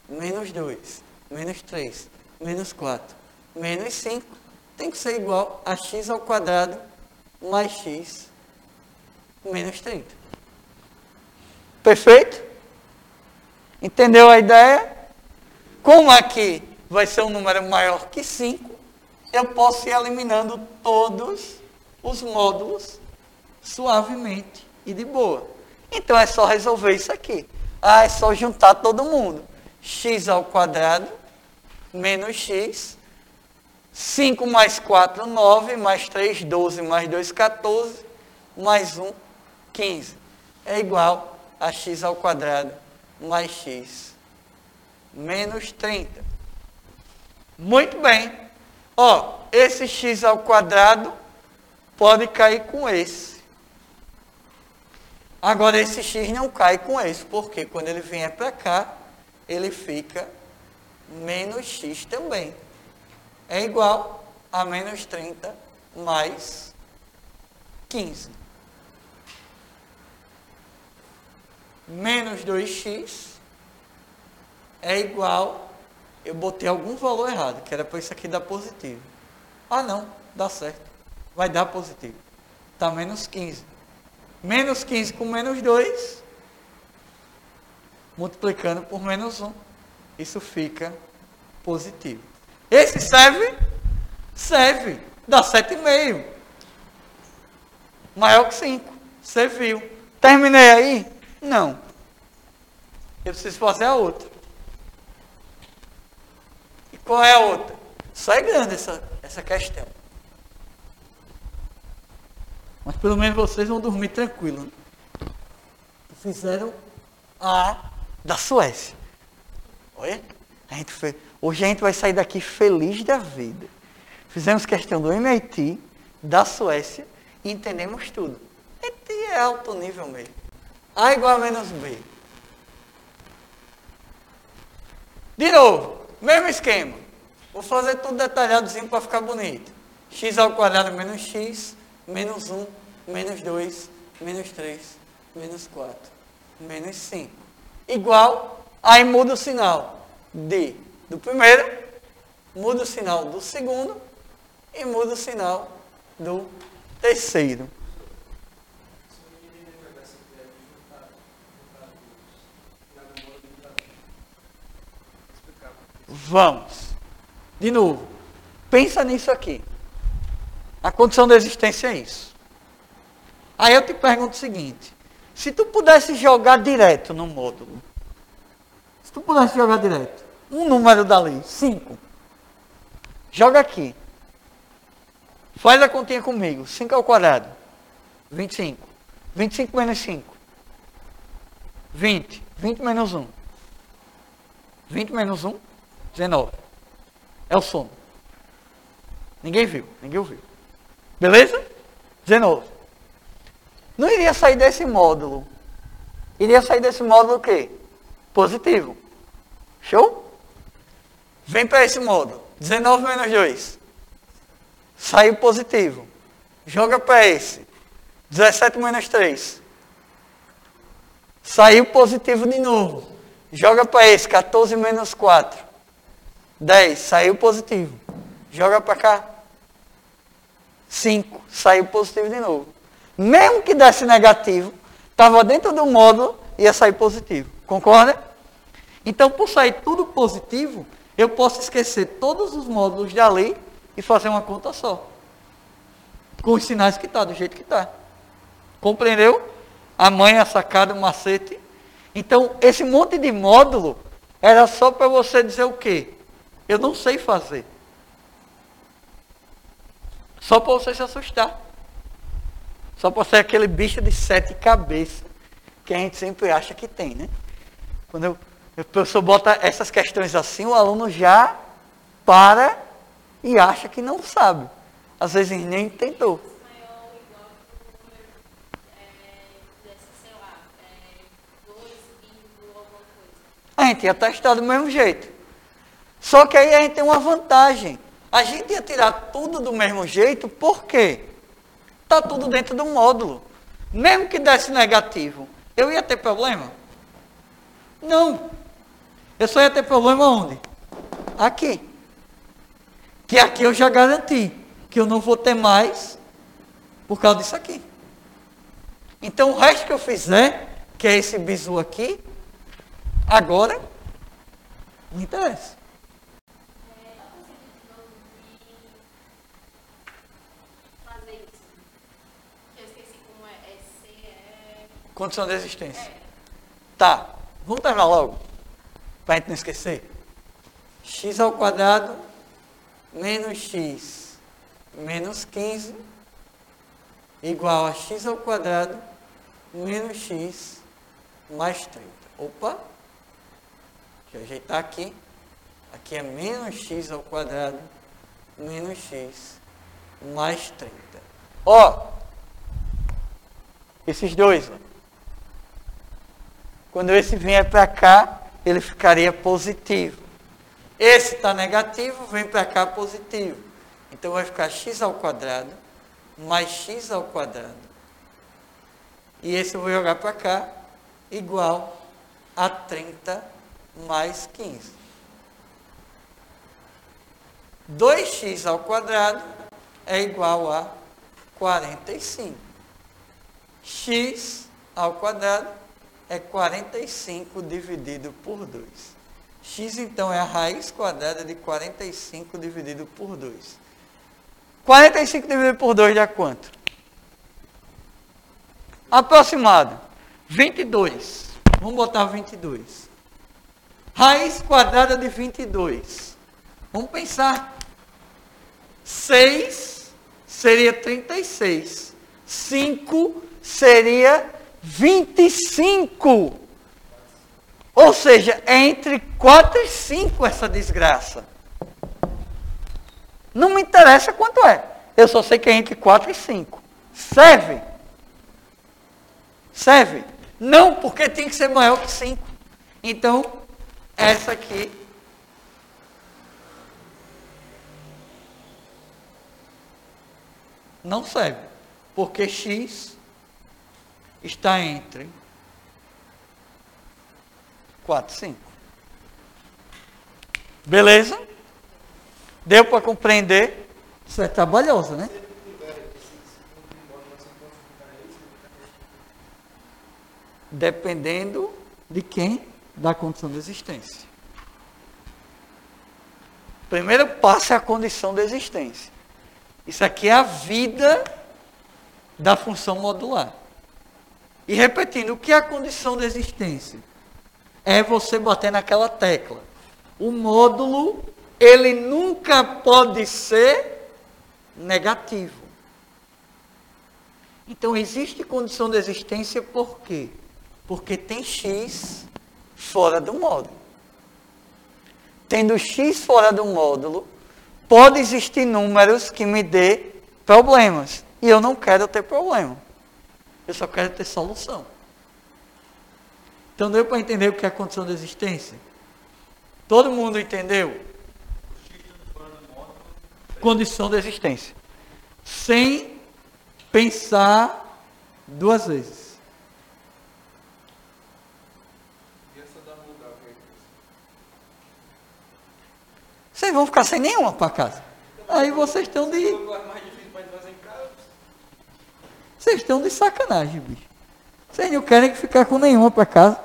1 menos 2 menos 3 menos 4 menos 5 tem que ser igual a x ao quadrado mais x menos 30. Perfeito? Entendeu a ideia? Como aqui vai ser um número maior que 5, eu posso ir eliminando todos os módulos suavemente e de boa. Então é só resolver isso aqui. Ah, é só juntar todo mundo. x ao quadrado menos x 5 mais 4, 9, mais 3, 12, mais 2, 14, mais 1, 15. É igual a x ao quadrado mais x menos 30. Muito bem. Ó, esse x ao quadrado pode cair com esse. Agora, esse x não cai com esse, porque quando ele vier para cá, ele fica menos x também. é igual a menos 30 mais 15. Menos 2x é igual, eu botei algum valor errado, que era para isso aqui dar positivo. Ah não, dá certo. Vai dar positivo. Está menos 15. Menos 15 com menos 2, multiplicando por menos 1, isso fica positivo. Esse serve? Serve. Dá 7,5. Maior que 5. Você viu. Terminei aí? Não. Eu preciso fazer a outra. E qual é a outra? Só é grande essa, essa questão. Mas pelo menos vocês vão dormir tranquilo. Né? Fizeram a da Suécia. Olha, a gente fez. Hoje a gente vai sair daqui feliz da vida. Fizemos questão do MIT, da Suécia, e entendemos tudo. MIT é alto nível mesmo. A igual a menos B. De novo, mesmo esquema. Vou fazer tudo detalhadozinho para ficar bonito. x ao quadrado menos x, menos 1, menos 2, menos 3, menos 4, menos 5. Igual, aí muda o sinal de do primeiro, muda o sinal do segundo e muda o sinal do terceiro. Vamos. De novo. Pensa nisso aqui. A condição da existência é isso. Aí eu te pergunto o seguinte: se tu pudesse jogar direto no módulo, se tu pudesse jogar direto, um número dali, 5. Joga aqui. Faz a continha comigo. 5 ao quadrado. 25. 25 menos 5. 20. 20 menos 1. 20 menos 1. 19. É o sono. Ninguém viu. Ninguém ouviu. Beleza? 19. Não iria sair desse módulo. Iria sair desse módulo o quê? Positivo. Show? Vem para esse modo. 19 menos 2. Saiu positivo. Joga para esse. 17 menos 3. Saiu positivo de novo. Joga para esse. 14 menos 4. 10. Saiu positivo. Joga para cá. 5. Saiu positivo de novo. Mesmo que desse negativo, estava dentro do módulo, ia sair positivo. Concorda? Então, por sair tudo positivo, eu posso esquecer todos os módulos da lei e fazer uma conta só. Com os sinais que está, do jeito que está. Compreendeu? A mãe, a sacada, o macete. Então, esse monte de módulo era só para você dizer o quê? Eu não sei fazer. Só para você se assustar. Só para ser aquele bicho de sete cabeças que a gente sempre acha que tem, né? Quando eu o professor bota essas questões assim, o aluno já para e acha que não sabe. Às vezes nem tentou. A gente ia testar do mesmo jeito. Só que aí a gente tem uma vantagem. A gente ia tirar tudo do mesmo jeito, por quê? Está tudo dentro do módulo. Mesmo que desse negativo, eu ia ter problema? Não. Eu só ia ter problema onde? Aqui. Que aqui eu já garanti que eu não vou ter mais por causa disso aqui. Então o resto que eu fizer, que é esse bizu aqui, agora não interessa. Condição de existência. Tá, vamos terminar logo para a gente não esquecer. x ao quadrado menos x menos 15 igual a x ao quadrado menos x mais 30. Opa! Deixa eu ajeitar aqui. Aqui é menos x ao quadrado menos x mais 30. Ó, esses dois, ó. Quando esse vier para cá, ele ficaria positivo. Esse está negativo, vem para cá positivo. Então vai ficar x ao quadrado mais x ao quadrado. E esse eu vou jogar para cá, igual a 30 mais 15. 2x ao quadrado é igual a 45. x ao quadrado é 45 dividido por 2. x, então, é a raiz quadrada de 45 dividido por 2. 45 dividido por 2 dá quanto? Aproximado. 22. Vamos botar 22. Raiz quadrada de 22. Vamos pensar. 6 seria 36. 5 seria 25. Ou seja, é entre 4 e 5 essa desgraça. Não me interessa quanto é. Eu só sei que é entre 4 e 5. Serve? Serve? Não, porque tem que ser maior que 5. Então, essa aqui não serve. Porque x está entre 4 e 5. Beleza? Deu para compreender? Isso é trabalhoso, né? Dependendo de quem da condição de existência. Primeiro passo é a condição de existência. Isso aqui é a vida da função modular. E repetindo, o que é a condição de existência? É você bater naquela tecla. O módulo, ele nunca pode ser negativo. Então existe condição de existência por quê? Porque tem x fora do módulo. Tendo x fora do módulo, pode existir números que me dê problemas. E eu não quero ter problema. Eu só quero ter solução. Então deu para entender o que é a condição de existência? Todo mundo entendeu? Condição de existência. Sem pensar duas vezes. Vocês vão ficar sem nenhuma para casa. Aí vocês estão de. Vocês estão de sacanagem, bicho. Vocês não querem ficar com nenhuma para casa.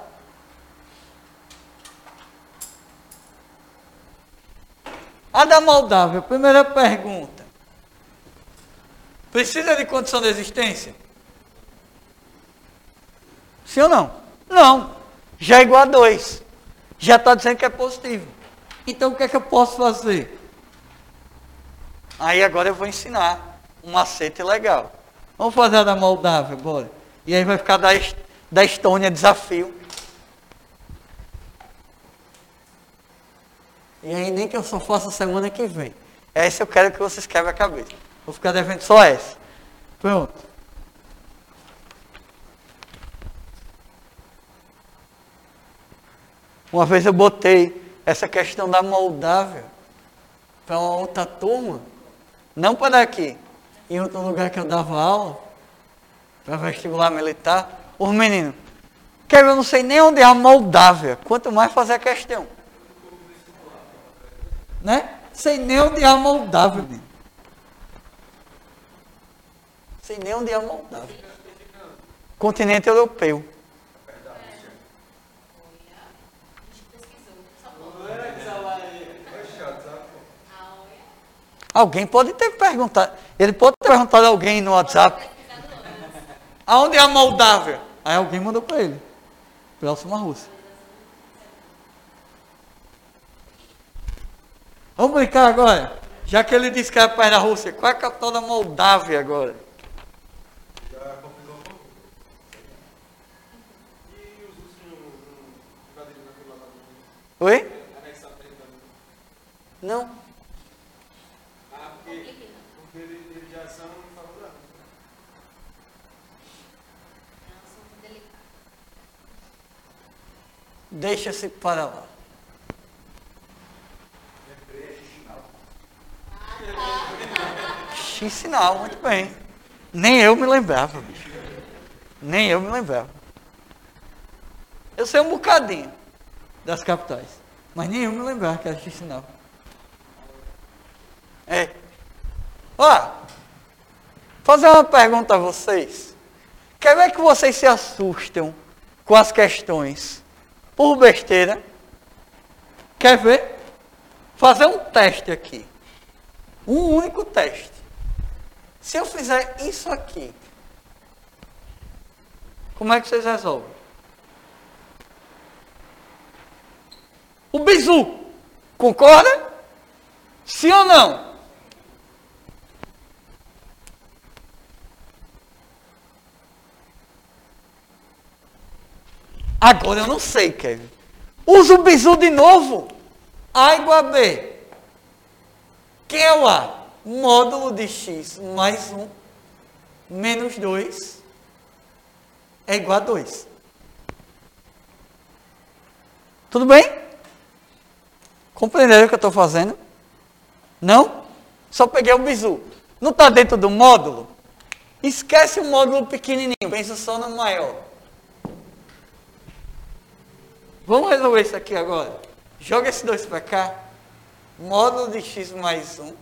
A da Moldávia, primeira pergunta. Precisa de condição de existência? Sim ou não? Não. Já é igual a 2. Já está dizendo que é positivo. Então o que é que eu posso fazer? Aí agora eu vou ensinar um macete legal. Vamos fazer a da Moldávia, bora. E aí vai ficar da, da Estônia desafio. E aí nem que eu só faça semana que vem. Essa eu quero que vocês quebrem a cabeça. Vou ficar devendo só essa. Pronto. Uma vez eu botei essa questão da Moldávia para uma outra turma, não para daqui, em outro lugar que eu dava aula, para vestibular militar, os meninos, que eu não sei nem onde é a Moldávia, quanto mais fazer a questão. Né? Sei nem onde é a Moldávia, menino. Sei nem onde é a Moldávia. Continente europeu. Alguém pode ter perguntado. Ele pode ter perguntado a alguém no WhatsApp. Aonde é a Moldávia? Aí alguém mandou para ele. Próximo à Rússia. Vamos brincar agora? Já que ele disse que era pai da Rússia, qual é a capital da Moldávia agora? Oi? Não. deixa-se para lá. X sinal, muito bem. Nem eu me lembrava, bicho. Nem eu me lembrava. Eu sei um bocadinho das capitais, mas nem eu me lembrava que era X sinal. É. Ó, fazer uma pergunta a vocês. Quer é que vocês se assustam com as questões por besteira? Quer ver? Fazer um teste aqui. Um único teste. Se eu fizer isso aqui, como é que vocês resolvem? O bizu, concorda? Sim ou não? Agora eu não sei, Kevin. Usa o bizu de novo. A igual a B. Quem é o A? Módulo de x mais 1 menos 2 é igual a 2. Tudo bem? Compreenderam o que eu estou fazendo? Não? Só peguei o bizu. Não está dentro do módulo? Esquece o módulo pequenininho, pensa só no maior. Vamos resolver isso aqui agora. Joga esse 2 para cá. Módulo de x mais 1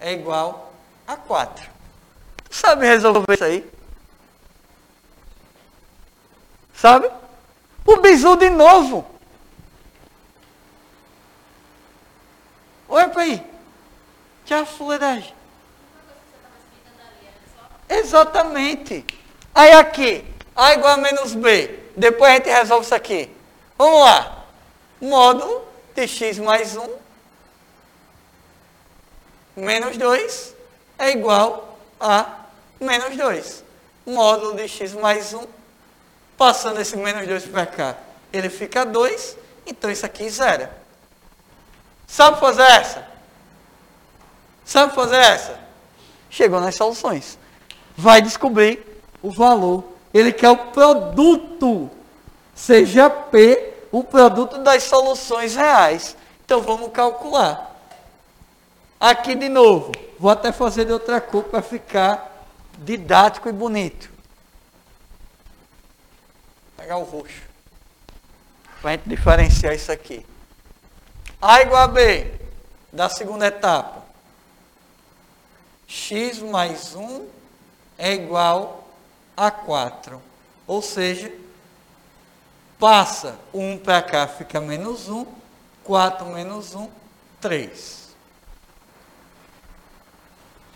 é igual a 4. Tu sabe resolver isso aí? Sabe? O bizu de novo. Olha para aí. Que a fuleiragem. Exatamente. Aí aqui, A igual a menos B. Depois a gente resolve isso aqui. Vamos lá. Módulo de x mais 1 menos 2 é igual a menos 2. Módulo de x mais 1, passando esse menos 2 para cá, ele fica 2, então isso aqui zero. Sabe fazer essa? Sabe fazer essa? Chegou nas soluções. Vai descobrir o valor. Ele quer o produto, seja P o produto das soluções reais. Então vamos calcular. Aqui de novo, vou até fazer de outra cor para ficar didático e bonito. Vou pegar o roxo. Para a gente diferenciar isso aqui. A igual a B, da segunda etapa. x mais 1 é igual a 4. Ou seja, Passa 1 para cá, fica menos 1. 4 menos 1, 3.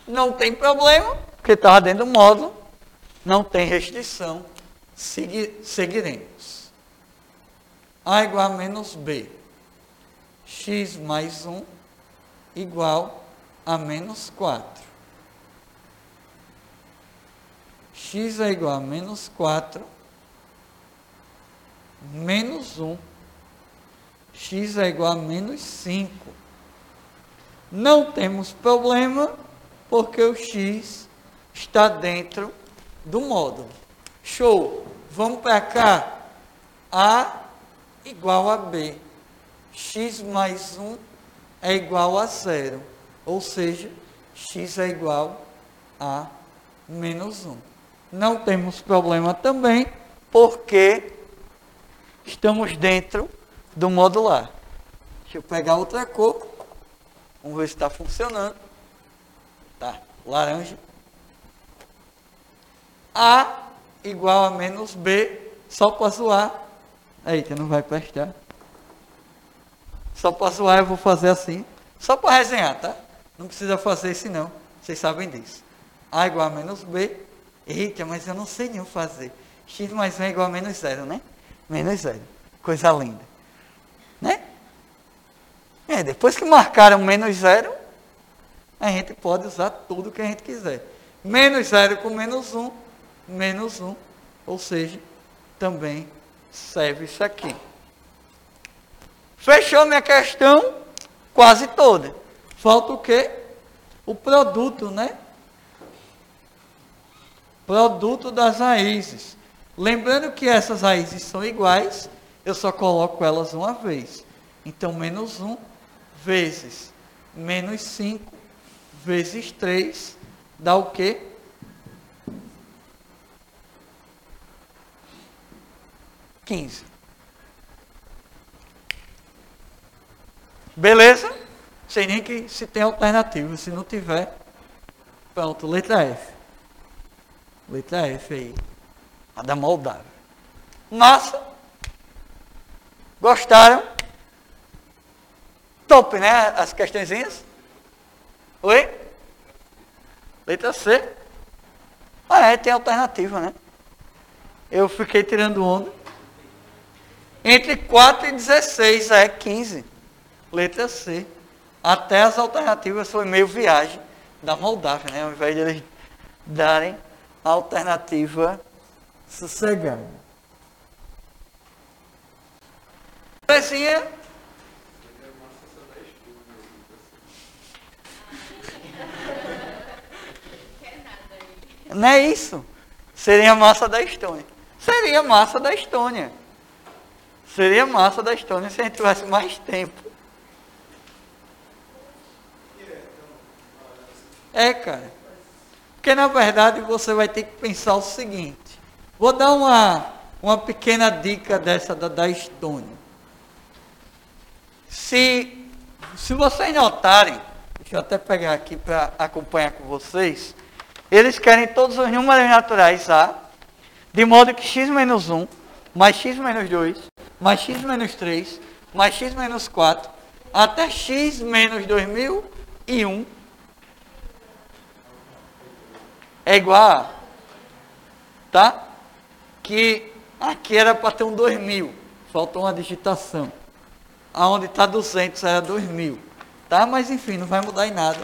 Não tem problema, porque estava dentro do módulo. Não tem restrição. Segui, seguiremos. A igual a menos B. x mais 1 igual a menos 4. x é igual a menos 4 menos 1. x é igual a menos 5. Não temos problema, porque o x está dentro do módulo. Show! Vamos para cá. A igual a B. x mais 1 é igual a zero. Ou seja, x é igual a menos 1. Não temos problema também, porque estamos dentro do modular. Deixa eu pegar outra cor. Vamos ver se está funcionando. Tá, laranja. A igual a menos B, só para zoar. Eita, não vai prestar. Só para zoar eu vou fazer assim. Só para resenhar, tá? Não precisa fazer isso não. Vocês sabem disso. A igual a menos B. Eita, mas eu não sei nem fazer. X mais 1 é igual a menos zero, né? Menos zero. Coisa linda. Né? É, depois que marcaram menos zero, a gente pode usar tudo que a gente quiser. Menos zero com menos um, menos um. Ou seja, também serve isso aqui. Fechou minha questão quase toda. Falta o quê? O produto, né? Produto das raízes. Lembrando que essas raízes são iguais, eu só coloco elas uma vez. Então, menos 1 vezes menos 5 vezes 3 dá o quê? Quinze. Beleza? Sei nem que se tem alternativa. Se não tiver, pronto, letra F. Letra F aí. A da Moldávia. Massa. Gostaram? Top, né? As questõezinhas? Oi? Letra C. Ah, é, tem alternativa, né? Eu fiquei tirando onda. Entre 4 e 16 é 15. Letra C. Até as alternativas foi meio viagem da Moldávia, né? Ao invés de eles darem a alternativa sossegada. Precinha. Não é isso. Seria massa da Estônia. Seria massa da Estônia. Seria massa da Estônia se a gente tivesse mais tempo. É, cara. Porque na verdade você vai ter que pensar o seguinte. Vou dar uma, uma pequena dica dessa da, da Estônia. Se, se vocês notarem, deixa eu até pegar aqui para acompanhar com vocês, eles querem todos os números naturais A, de modo que x menos 1, mais x menos 2, mais x menos 3, mais x menos 4, até x menos 2001 é igual a, tá? Que aqui era para ter um 2000, faltou uma digitação. Aonde está 200 era 2000, tá? Mas enfim, não vai mudar em nada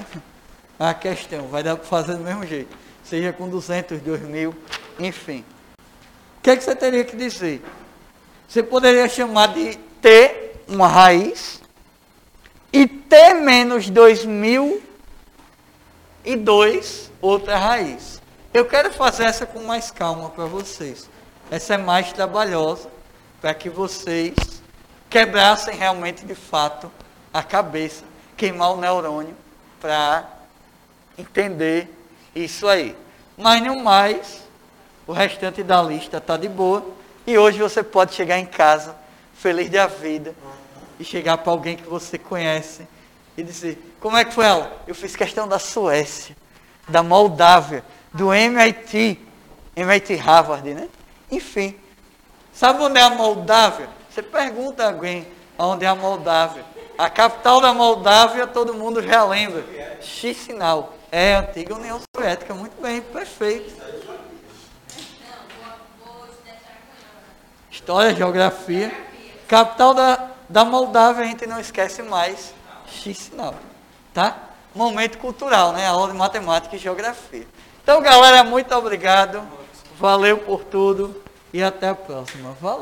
a questão, vai dar para fazer do mesmo jeito. Seja com 200, 2000, enfim. O que, é que você teria que dizer? Você poderia chamar de T, uma raiz, e T menos 2002 outra raiz. Eu quero fazer essa com mais calma para vocês. Essa é mais trabalhosa para que vocês quebrassem realmente de fato a cabeça, queimar o neurônio para entender isso aí. Mas no mais, o restante da lista está de boa. E hoje você pode chegar em casa, feliz da vida, e chegar para alguém que você conhece e dizer: Como é que foi ela? Eu fiz questão da Suécia da Moldávia, do MIT, MIT Harvard, né? Enfim. Sabe onde é a Moldávia? Você pergunta a alguém onde é a Moldávia. A capital da Moldávia todo mundo já lembra. Chisinau. É antiga União Soviética. Muito bem, perfeito. História, geografia. Capital da, da Moldávia, a gente não esquece mais. Chisinau. Tá? momento cultural, né? Aula de matemática e geografia. Então, galera, muito obrigado. Valeu por tudo e até a próxima. Valeu.